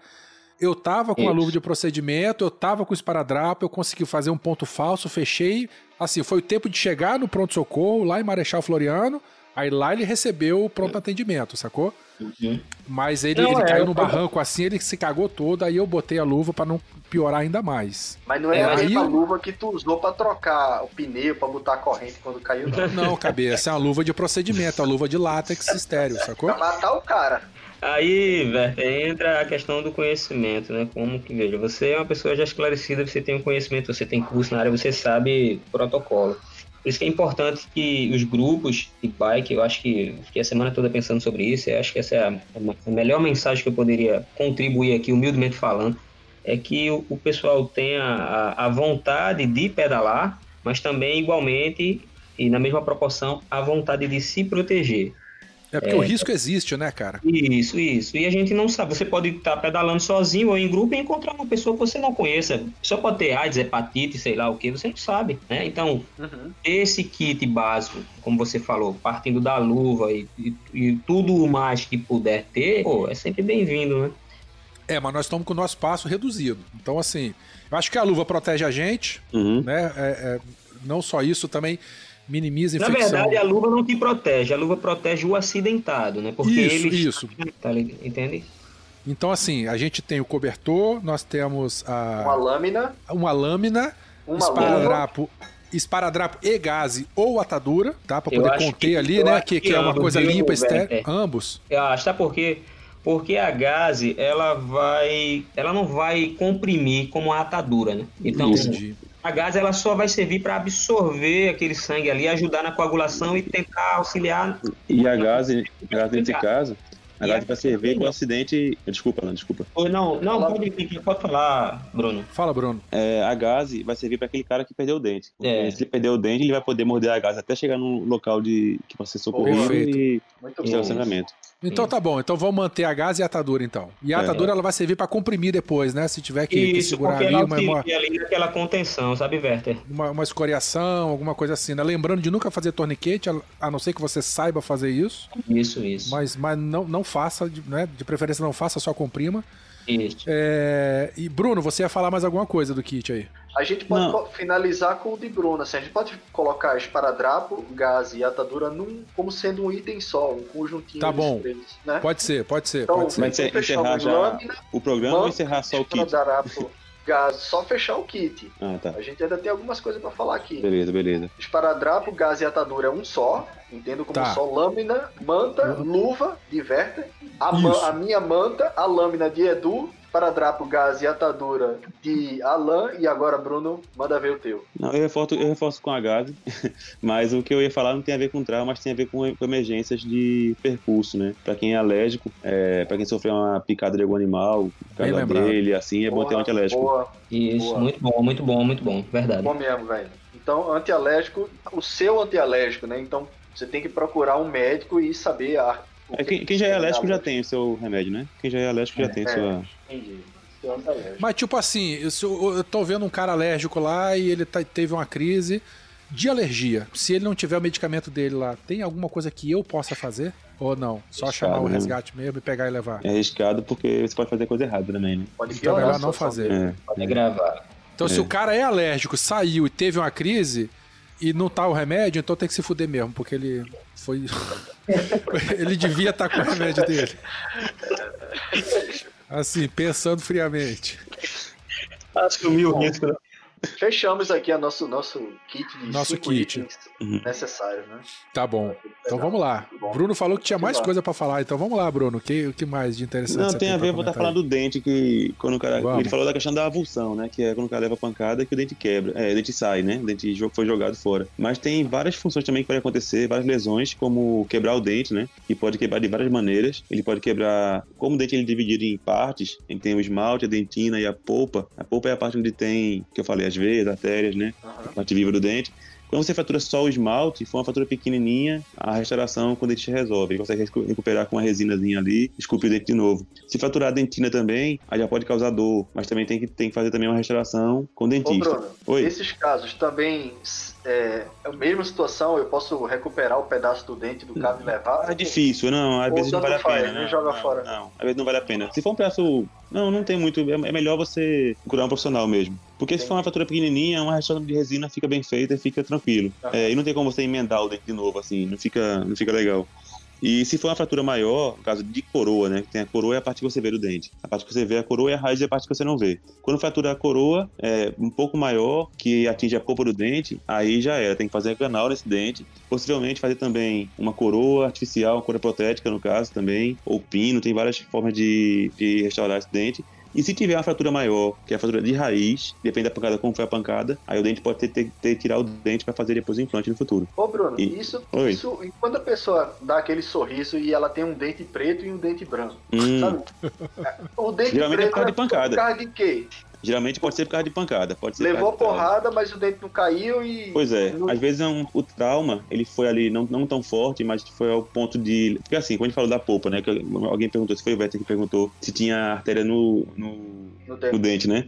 Eu tava com Isso. a luva de procedimento, eu tava com o esparadrapo, eu consegui fazer um ponto falso, fechei. Assim, foi o tempo de chegar no pronto-socorro, lá em Marechal Floriano. Aí lá ele recebeu o pronto atendimento, sacou? Uhum. Mas ele, não, ele é, caiu no barranco assim, ele se cagou todo, aí eu botei a luva para não piorar ainda mais. Mas não é, é a aí... luva que tu usou para trocar o pneu, para botar a corrente quando caiu, não. Não, cabeça, é uma luva de procedimento, a luva de látex estéreo, sacou? Pra matar o cara. Aí, velho, entra a questão do conhecimento, né? Como que, veja, você é uma pessoa já esclarecida, você tem um conhecimento, você tem curso na área, você sabe protocolo. Por isso que é importante que os grupos de bike, eu acho que fiquei a semana toda pensando sobre isso, eu acho que essa é a, a melhor mensagem que eu poderia contribuir aqui, humildemente falando, é que o, o pessoal tenha a, a vontade de pedalar, mas também igualmente e na mesma proporção a vontade de se proteger. É porque é, o risco existe, né, cara? Isso, isso. E a gente não sabe. Você pode estar pedalando sozinho ou em grupo e encontrar uma pessoa que você não conheça. Só pode ter AIDS, hepatite, sei lá o que, você não sabe, né? Então, uhum. esse kit básico, como você falou, partindo da luva e, e, e tudo mais que puder ter, pô, é sempre bem-vindo, né? É, mas nós estamos com o nosso passo reduzido. Então, assim, eu acho que a luva protege a gente, uhum. né? É, é, não só isso, também minimiza infecção. Na verdade, a luva não te protege, a luva protege o acidentado, né? Porque isso, ele isso. Tá, entende? Então, assim, a gente tem o cobertor, nós temos a. Uma lâmina. Uma lâmina, uma esparadrapo. Esparadrapo e gaze ou atadura, tá? Pra poder conter que, ali, né? Que, que, que, é uma coisa limpa, estéreo. Ambos. Eu acho, tá? Porque porque a gaze ela vai ela não vai comprimir como a atadura né então Entendi. A gás ela só vai servir para absorver aquele sangue ali, ajudar na coagulação e tentar auxiliar. E a gás, a gás nesse caso, a gás vai servir com acidente. Desculpa, não, desculpa. Não, não, pode, pode falar, Bruno. Fala, Bruno. É, a gás vai servir para aquele cara que perdeu o dente. É. Se ele perdeu o dente, ele vai poder morder a gás até chegar no local de que você socorrido e, e o sangramento. Então tá bom, então vamos manter a gás e a atadura então. E a é. atadura ela vai servir para comprimir depois, né? Se tiver que, Isso, que segurar ali uma, uma ali naquela contenção, sabe, Werther? Uma, uma escoriação, alguma coisa assim, né? Lembrando de nunca fazer torniquete, a, a, não ser que você saiba fazer isso. Isso, isso. Mas, mas não, não faça, né? De preferência não faça, só comprima. Isso. É... E Bruno, você ia falar mais alguma coisa do kit aí? A gente pode Não. finalizar com o de Bruno, assim, a gente pode colocar esparadrapo, gás e atadura num, como sendo um item só, um conjuntinho Tá bom. Três, né? Pode ser, pode ser, então, pode ser. Mas encerrar já lâmina, o programa ou encerrar só o kit? Esparadrapo, gás, só fechar o kit. Ah, tá. A gente ainda tem algumas coisas para falar aqui. Beleza, beleza. Esparadrapo, gás e atadura é um só, entendo como tá. só lâmina, manta, luva, diverter, a, a minha manta, a lâmina de Edu Paradrapo, Gás e Atadura de Alan e agora, Bruno, manda ver o teu. Não, eu reforço, eu reforço com a Gás, mas o que eu ia falar não tem a ver com trauma, mas tem a ver com, com emergências de percurso, né? Pra quem é alérgico, é, pra quem sofreu uma picada de algum animal, casa dele, assim, é boa, bom ter um antialérgico. Boa, Isso, boa. muito bom, muito bom, muito bom, verdade. Bom mesmo, velho. Então, antialérgico, o seu antialérgico, né? Então, você tem que procurar um médico e saber a é, quem, quem, já é alérgico já tem o seu remédio, né? Quem já é alérgico já é, tem é, sua. Entendi. Mas, tipo assim, eu, eu tô vendo um cara alérgico lá e ele tá, teve uma crise de alergia. Se ele não tiver o medicamento dele lá, tem alguma coisa que eu possa fazer? Ou não? Só chamar o né? resgate mesmo e pegar e levar? É arriscado porque você pode fazer coisa errada também, né? Pode então é melhor não fazer. É. Pode gravar. Então, é. se o cara é alérgico, saiu e teve uma crise e não tá o remédio, então tem que se fuder mesmo, porque ele foi. ele devia estar tá com o remédio dele. Assim, pensando friamente. Assumiu o risco, né? Fechamos aqui a nosso, nosso kit de nosso kit uhum. necessário, né? Tá bom. Então vamos lá. Bruno falou que tinha mais coisa para falar, então vamos lá, Bruno. O que, que mais de interessante Não, tem a ver, vou estar falando do dente, que quando o cara. Vamos. Ele falou da questão da avulsão, né? Que é quando o cara leva pancada que o dente quebra. É, o dente sai, né? O dente foi jogado fora. Mas tem várias funções também que podem acontecer, várias lesões, como quebrar o dente, né? Que pode quebrar de várias maneiras. Ele pode quebrar. Como o dente ele é dividido em partes, ele tem o esmalte, a dentina e a polpa. A polpa é a parte onde tem, que eu falei, as veias, artérias, né? Uhum. Parte viva do dente. Quando você fatura só o esmalte, for uma fatura pequenininha, a restauração com o dentista resolve. Ele consegue recuperar com uma resinazinha ali, esculpir o dente de novo. Se faturar a dentina também, aí já pode causar dor, mas também tem que, tem que fazer também uma restauração com o dentista. Ô, Bruno, Oi? esses casos também é, é a mesma situação, eu posso recuperar o pedaço do dente do cabo e levar? É difícil, não, às vezes não vale a pena. Não, joga não, fora. Não, às vezes não vale a pena. Se for um pedaço, não, não tem muito, é, é melhor você procurar um profissional mesmo. Porque se for uma fatura pequenininha, uma restauração de resina fica bem feita e fica tranquilo. Ah. É, e não tem como você emendar o dente de novo, assim, não fica, não fica legal. E se for uma fratura maior, no caso de coroa, né? Tem a coroa é a parte que você vê do dente. A parte que você vê é a coroa e a raiz é a parte que você não vê. Quando fratura a coroa é um pouco maior, que atinge a polpa do dente, aí já era. Tem que fazer canal nesse dente. Possivelmente fazer também uma coroa artificial, uma coroa protética no caso também, ou pino. Tem várias formas de, de restaurar esse dente. E se tiver uma fratura maior, que é a fratura de raiz, depende da pancada, como foi a pancada, aí o dente pode ter, ter, ter tirar o dente para fazer depois o implante no futuro. Ô, Bruno, e... isso, isso. Quando a pessoa dá aquele sorriso e ela tem um dente preto e um dente branco, hum. sabe? O dente Geralmente preto é por causa de pancada. Por causa de quê? Geralmente pode ser por causa de pancada. Pode ser Levou porrada, mas o dente não caiu e. Pois é, não... às vezes é um, o trauma, ele foi ali não, não tão forte, mas foi ao ponto de. Porque assim, quando a gente falou da polpa, né? Que alguém perguntou, se foi o Vetter que perguntou se tinha artéria no, no, no, dente. no dente, né?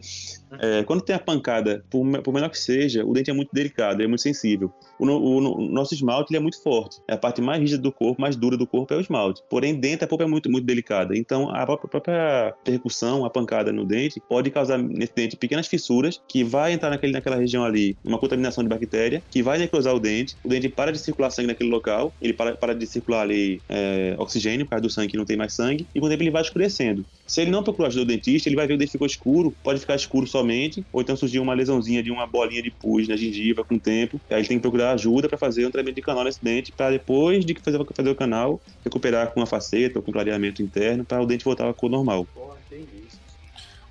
É, quando tem a pancada, por, por, menor que seja, o dente é muito delicado, é muito sensível. O, o, o nosso esmalte é muito forte. É a parte mais rígida do corpo, mais dura do corpo é o esmalte. Porém, dentro a polpa é muito, muito delicada. Então, a própria, a própria percussão, a pancada no dente, pode causar nesse dente pequenas fissuras que vai entrar naquele, naquela região ali, uma contaminação de bactéria, que vai necrosar o dente. O dente para de circular sangue naquele local, ele para, para de circular ali é, oxigênio, por causa do sangue que não tem mais sangue, e com o tempo ele vai escurecendo. Se ele não procurar ajuda do dentista, ele vai ver o dente ficou escuro, pode ficar escuro somente, ou então surgir uma lesãozinha de uma bolinha de pus na gengiva com o tempo. Aí tem que procurar ajuda para fazer um tratamento de canal nesse dente, para depois de fazer, fazer o canal, recuperar com uma faceta ou com clareamento interno, para o dente voltar à cor normal.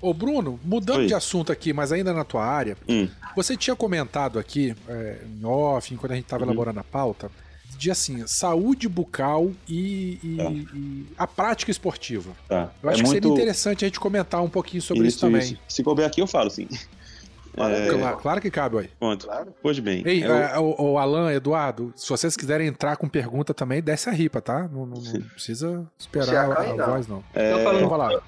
Ô Bruno, mudando Oi. de assunto aqui, mas ainda na tua área, hum. você tinha comentado aqui, é, em off, quando a gente estava uhum. elaborando a pauta, de assim, saúde bucal e, e, tá. e a prática esportiva. Tá. Eu acho é que muito... seria interessante a gente comentar um pouquinho sobre isso, isso também. Isso. Se couber aqui, eu falo, sim. É... Claro, claro, que cabe, aí. Pronto. Claro. Pois bem. Ei, eu... É, o, o, Alan, Eduardo, se vocês quiserem entrar com pergunta também, desce a ripa, tá? Não, não, não precisa esperar a, a, voz, não. É... Então, falando então, lá.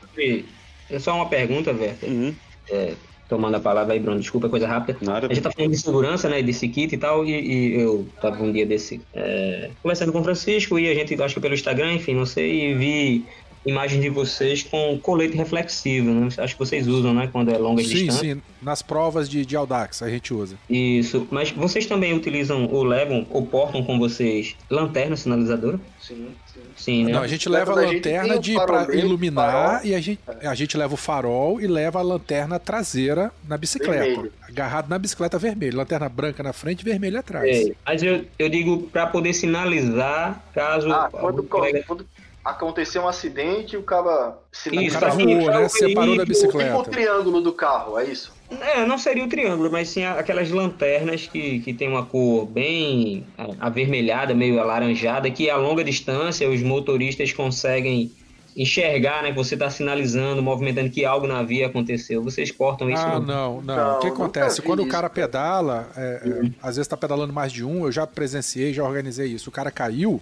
É só uma pergunta, Verta. Uhum. É, tomando a palavra aí, Bruno, desculpa, é coisa rápida. Nada. A gente tá falando de segurança, né, desse kit e tal, e, e eu tava um dia desse é, conversando com o Francisco e a gente, acho que pelo Instagram, enfim, não sei, e vi imagem de vocês com colete reflexivo, né? Acho que vocês usam, né? Quando é longa sim, distância. Sim, sim. Nas provas de, de Audax a gente usa. Isso. Mas vocês também utilizam ou levam ou portam com vocês lanterna sinalizadora? Sim, sim. sim né? Não, a gente leva a lanterna gente de para iluminar farol. e a gente, a gente leva o farol e leva a lanterna traseira na bicicleta. Vermelho. Agarrado na bicicleta vermelha. Lanterna branca na frente e vermelha atrás. É, mas eu, eu digo para poder sinalizar caso. Ah, quando, colega... quando, aconteceu um acidente e o cara se isso, o cara voou, né? Separou da bicicleta. Tipo o triângulo do carro, é isso? É, não seria o triângulo, mas sim aquelas lanternas que, que tem uma cor bem avermelhada, meio alaranjada, que a longa distância os motoristas conseguem enxergar, né? Que você está sinalizando, movimentando que algo na via aconteceu. Vocês cortam isso? Ah, não, não. não. O que acontece? Quando o cara pedala, é, é, às vezes está pedalando mais de um, eu já presenciei, já organizei isso. O cara caiu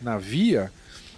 na via,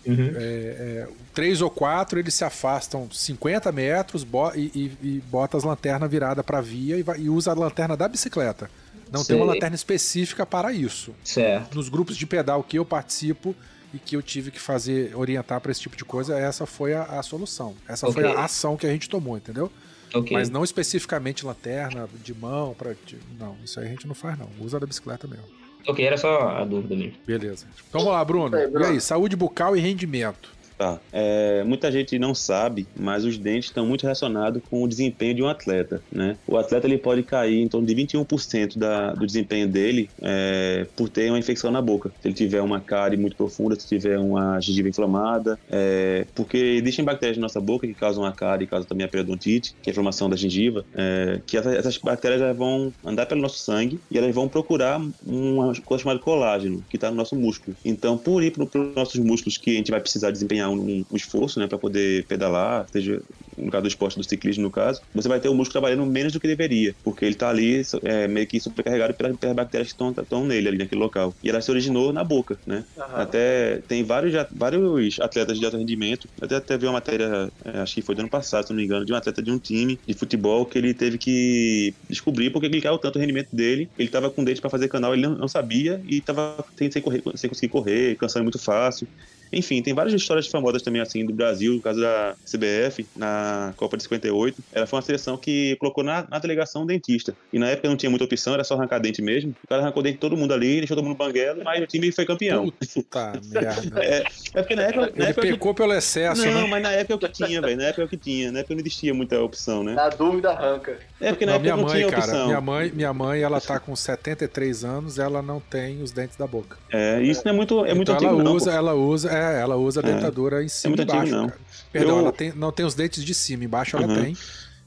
Uhum. É, é, três ou quatro, eles se afastam 50 metros bo e, e, e bota as lanternas viradas para a via e, vai, e, usa a lanterna da bicicleta. Não Sei. tem uma lanterna específica para isso. Certo. Nos grupos de pedal que eu participo e que eu tive que fazer, orientar para esse tipo de coisa, essa foi a, a solução. Essa okay. foi a ação que a gente tomou, entendeu? Okay. Mas não especificamente lanterna de mão, para não, isso aí a gente não faz não. Usa da bicicleta mesmo. Ok, era só a dúvida mesmo. Beleza. Então vamos lá, Bruno. E aí, saúde bucal e rendimento. Tá. É, muita gente não sabe, mas os dentes estão muito relacionados com o desempenho de um atleta, né? O atleta ele pode cair em torno de 21% da, do desempenho dele é, por ter uma infecção na boca. Se ele tiver uma cárie muito profunda, se tiver uma gengiva inflamada, é, porque existem bactérias na nossa boca que causam a cárie causam também a periodontite, que é a inflamação da gengiva, é, que essas, essas bactérias vão andar pelo nosso sangue e elas vão procurar uma coisa chamada colágeno, que está no nosso músculo. Então, por ir para os nossos músculos que a gente vai precisar desempenhar um, um esforço, né, para poder pedalar, seja no caso do esporte do ciclismo, no caso, você vai ter o músculo trabalhando menos do que deveria, porque ele está ali é, meio que supercarregado pelas, pelas bactérias que estão nele, ali naquele local. E ela se originou na boca, né? Uhum. Até tem vários, vários atletas de alto rendimento, até, até vi uma matéria, é, acho que foi do ano passado, se não me engano, de um atleta de um time de futebol que ele teve que descobrir porque ele caiu tanto o rendimento dele. Ele estava com dente para fazer canal, ele não, não sabia e estava sem, sem, correr, sem conseguir correr, cansando muito fácil. Enfim, tem várias histórias famosas também, assim, do Brasil, no caso da CBF, na Copa de 58. Ela foi uma seleção que colocou na, na delegação um dentista. E na época não tinha muita opção, era só arrancar dente mesmo. O cara arrancou dente de todo mundo ali, deixou todo mundo banguela, mas o time foi campeão. Puta merda. É, é porque na época. Na Ele época pecou que... pelo excesso, não, né? mas na época é o que tinha, velho. Na época é o que tinha. Na época não existia muita opção, né? Na dúvida, arranca. É porque na não, época minha não mãe, tinha cara, opção. Minha mãe, minha mãe, ela tá com 73 anos, ela não tem os dentes da boca. É, isso não é muito, é muito então antigo, ela não, usa, ela usa, é, ela usa a dentadura em cima é e embaixo. Não. Cara. Perdão, Eu... ela tem, não tem os dentes de cima, embaixo ela Uhum. tem.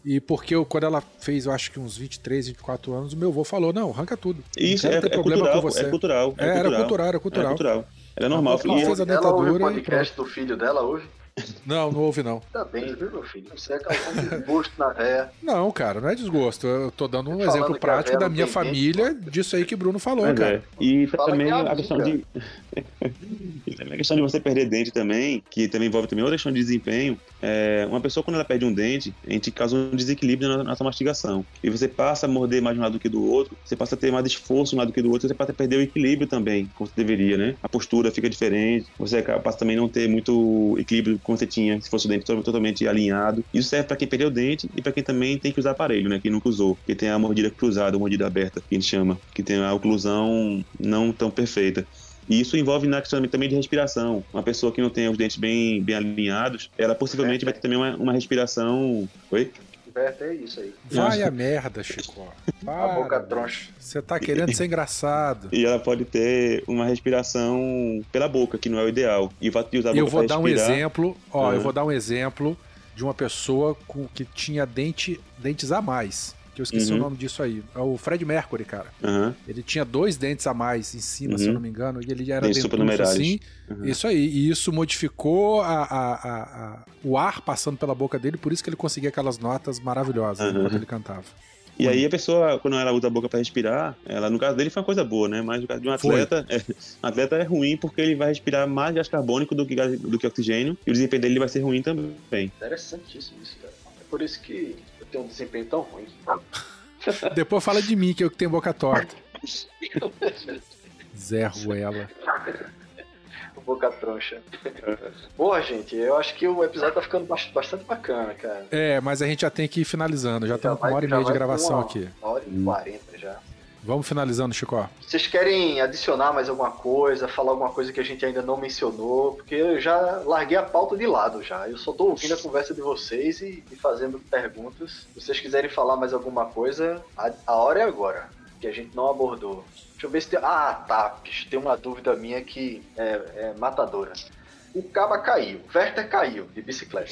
E porque eu, quando ela fez, eu acho que uns 23, 24 anos, o meu avô falou: não, arranca tudo. Isso não é, é problema cultural, com você. é cultural. É, É, era cultural. cultural, era cultural. É cultural. Era normal. Ela E- fez a Ela ouve o dentadura e podcast do filho dela hoje? Não, não houve não. Tá bem, viu, meu filho? Você é causando desgosto na véia. Não, cara, não é desgosto. Eu tô dando um exemplo a prático da minha família, disso aí que Bruno falou, Mas cara. é. E Fala também que é a amiga. questão de. e também a questão de você perder dente também, que também envolve também outra questão de desempenho. É, uma pessoa, quando ela perde um dente, a gente causa um desequilíbrio na nossa mastigação. E você passa a morder mais de um lado do que do outro, você passa a ter mais esforço de um lado do que do outro, você passa a perder o equilíbrio também, como você deveria, né? A postura fica diferente, você passa também a não ter muito equilíbrio como você tinha, se fosse o dente to- totalmente alinhado. Isso serve para quem perdeu o dente e para quem também tem que usar aparelho, né? Quem nunca usou, que tem a mordida cruzada, mordida aberta, que a gente chama, que tem a oclusão não tão perfeita. E isso envolve na questão também de respiração. Uma pessoa que não tem os dentes bem, bem alinhados, ela possivelmente vai ter também uma, uma respiração. Oi? Berta, é isso aí. Vai a merda, Chico. A boca Para, troncha. Você tá querendo ser engraçado. E ela pode ter uma respiração pela boca, que não é o ideal. E o fato de usar a boca Eu vou dar um exemplo, ó, Ah. eu vou dar um exemplo de uma pessoa com, que tinha dente, dentes a mais. Que eu esqueci Uhum. o nome disso aí. É o Fred Mercury, cara. Aham. Ele tinha dois dentes a mais em cima, se Uhum. eu não me engano, e ele era dentuço assim. Uhum. Isso aí. E isso modificou a, a- a- a- o ar passando pela boca dele, por isso que ele conseguia aquelas notas maravilhosas Uhum. enquanto ele cantava. E aí a pessoa, quando ela usa a boca para respirar, ela, no caso dele foi uma coisa boa, né? Mas no caso de um atleta, é, um atleta é ruim porque ele vai respirar mais gás carbônico do que, gás- do que oxigênio e o desempenho dele vai ser ruim também. Interessantíssimo isso, cara. Por isso que eu tenho um desempenho tão ruim. Depois fala de mim, que eu que tenho boca torta. Zé Ruela. Boca troncha. Porra, gente, eu acho que o episódio tá ficando bast- bastante bacana, cara. É, mas a gente já tem que ir finalizando. Já estamos com uma hora e meia de gravação uma aqui. Hora e quarenta já. Vamos finalizando, Chico. Vocês querem adicionar mais alguma coisa, falar alguma coisa que a gente ainda não mencionou? Porque eu já larguei a pauta de lado já. Eu só tô ouvindo a conversa de vocês e, e fazendo perguntas. Se vocês quiserem falar mais alguma coisa, a, a hora é agora. Que a gente não abordou. Deixa eu ver se tem. Ah, tá. Tem uma dúvida minha que é, é matadora. O Caba caiu, Werther caiu de bicicleta.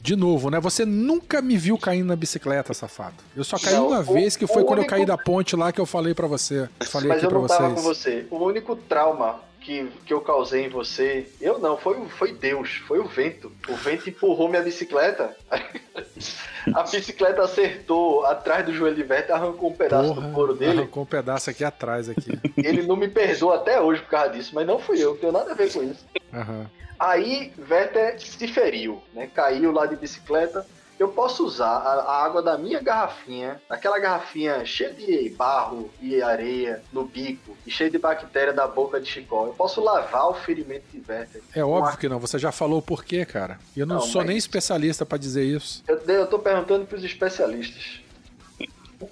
De novo, né? Você nunca me viu caindo na bicicleta, safado. Eu só caí Não, uma o- vez, que foi quando eu único- caí da ponte lá que eu falei pra você. Falei Mas aqui eu não tava com você. O único trauma que, que eu causei em você, eu não, foi, foi Deus, foi o vento. O vento empurrou minha bicicleta. A bicicleta acertou atrás do joelho de Werther, arrancou um pedaço Porra, do couro dele. arrancou um pedaço aqui atrás aqui. Ele não me perdoa até hoje por causa disso, mas não fui eu, não tenho nada a ver com isso. Aham. Aí Werther se feriu, né? Caiu lá de bicicleta. Eu posso usar a, a água da minha garrafinha, aquela garrafinha cheia de barro e areia no bico e cheia de bactéria da boca de Chicó. Eu posso lavar o ferimento de Werther. É óbvio que não, você já falou o porquê, cara. E eu não, Não, sou mas- nem especialista pra dizer isso. Eu, eu tô perguntando pros especialistas.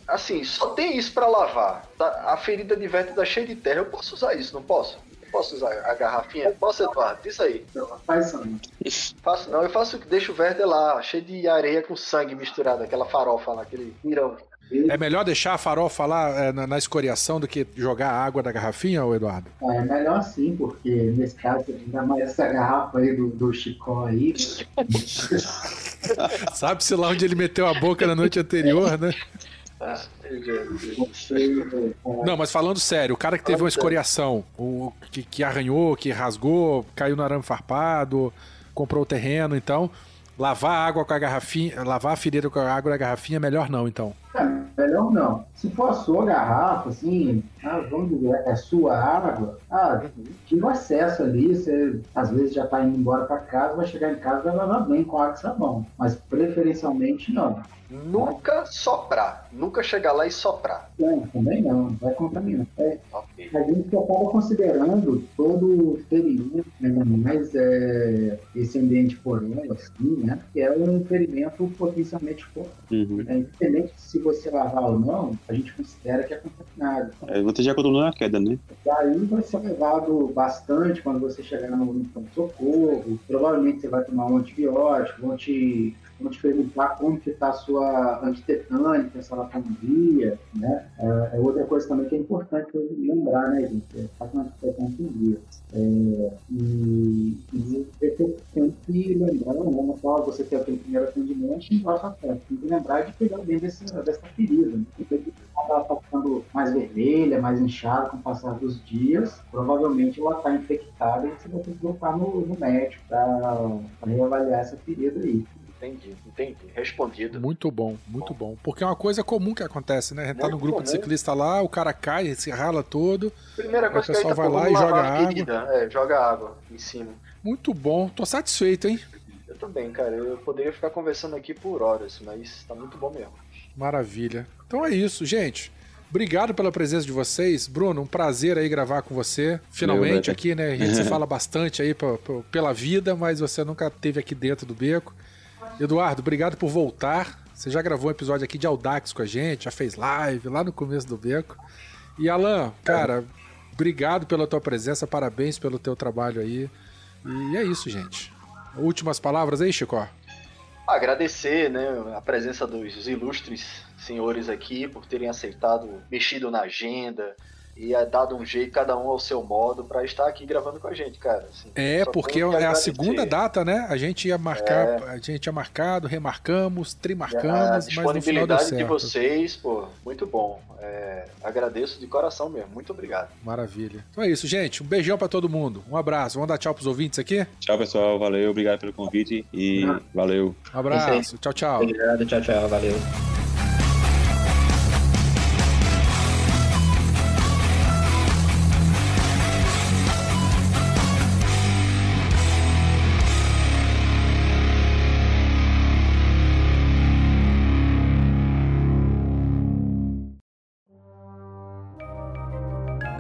Assim, só tem isso pra lavar. Tá? A ferida de Werther tá cheia de terra. Eu posso usar isso, não posso? Posso usar a garrafinha? Posso, Eduardo? Isso aí. Faz isso não. Faço não, eu faço que deixo o Werther lá, cheio de areia com sangue misturado, aquela farofa lá, aquele pirão. É melhor deixar a farofa lá é, na, na escoriação do que jogar a água da garrafinha, ô Eduardo? Ah, É melhor assim, porque nesse caso, ainda mais essa garrafa aí do, do Chicó aí, Sabe-se lá onde ele meteu a boca na noite anterior, né? É, Não, mas falando sério, o cara que teve uma escoriação, o que, que arranhou, que rasgou, caiu no arame farpado, comprou o terreno, então lavar a água com a garrafinha, lavar a ferida com a água da garrafinha, melhor não, então. É, melhor não. Se for a sua garrafa, assim, ah, vamos dizer, é sua água, ah, tive acesso ali, você às vezes já está indo embora para casa, vai chegar em casa e vai lavar bem com água e sabão. Mas preferencialmente não. Nunca soprar. Nunca chegar lá e soprar. Não, também não. Vai contaminar. É, okay. A gente acaba considerando todo o ferimento, né, mais é, esse ambiente porão, assim, né? Que é um ferimento potencialmente forte. Uhum. É, independente se você lavar ou não, a gente considera que é contaminado. É, você já controlou na queda, né? Daí vai ser levado bastante quando você chegar no, no socorro. Provavelmente você vai tomar um antibiótico, vão te vão te perguntar como que está a sua antitetânica, se ela está em dia, né? É, é, outra coisa também que é importante lembrar, né, gente? É, tá com antitetânica em dia. É, e, e sempre lembrando, né, não só você ter aquele primeiro atendimento, não basta tem que lembrar de cuidar bem dessa ferida. Né? ela está ficando mais vermelha, mais inchada com o passar dos dias, provavelmente ela está infectada e você vai ter que voltar no, no médico para reavaliar essa ferida aí. Entendi, entendi. Respondido. Muito bom, muito bom. bom. Porque é uma coisa comum que acontece, né? A gente tá no grupo comum. de ciclista lá, o cara cai, se rala todo. Primeira coisa o pessoal que vai lá e joga água. É, joga água em cima. Muito bom, tô satisfeito, hein? Eu também, cara. Eu poderia ficar conversando aqui por horas, mas tá muito bom mesmo. Maravilha. Então é isso, gente. Obrigado pela presença de vocês. Bruno, um prazer aí gravar com você. Finalmente aqui, né? A gente se fala bastante aí pela vida, mas você nunca esteve aqui dentro do beco. Eduardo, obrigado por voltar. Você já gravou um episódio aqui de Audax com a gente, já fez live lá no começo do beco. E Alan, cara, obrigado pela tua presença, parabéns pelo teu trabalho aí. E é isso, gente. Últimas palavras aí, Chico? Agradecer né, a presença dos ilustres senhores aqui por terem aceitado, mexido na agenda, e é dado um jeito, cada um ao seu modo, para estar aqui gravando com a gente, cara. Assim, é, porque é a segunda data, né? A gente ia marcar, é... a gente tinha marcado, remarcamos, trimarcamos, a disponibilidade de vocês, pô, muito bom. É, agradeço de coração mesmo, muito obrigado. Maravilha. Então é isso, gente. Um beijão para todo mundo. Um abraço. Vamos dar tchau pros ouvintes aqui? Tchau, pessoal. Valeu, obrigado pelo convite e ah. valeu. Um abraço. Tchau, tchau. Obrigado, tchau, tchau. Valeu.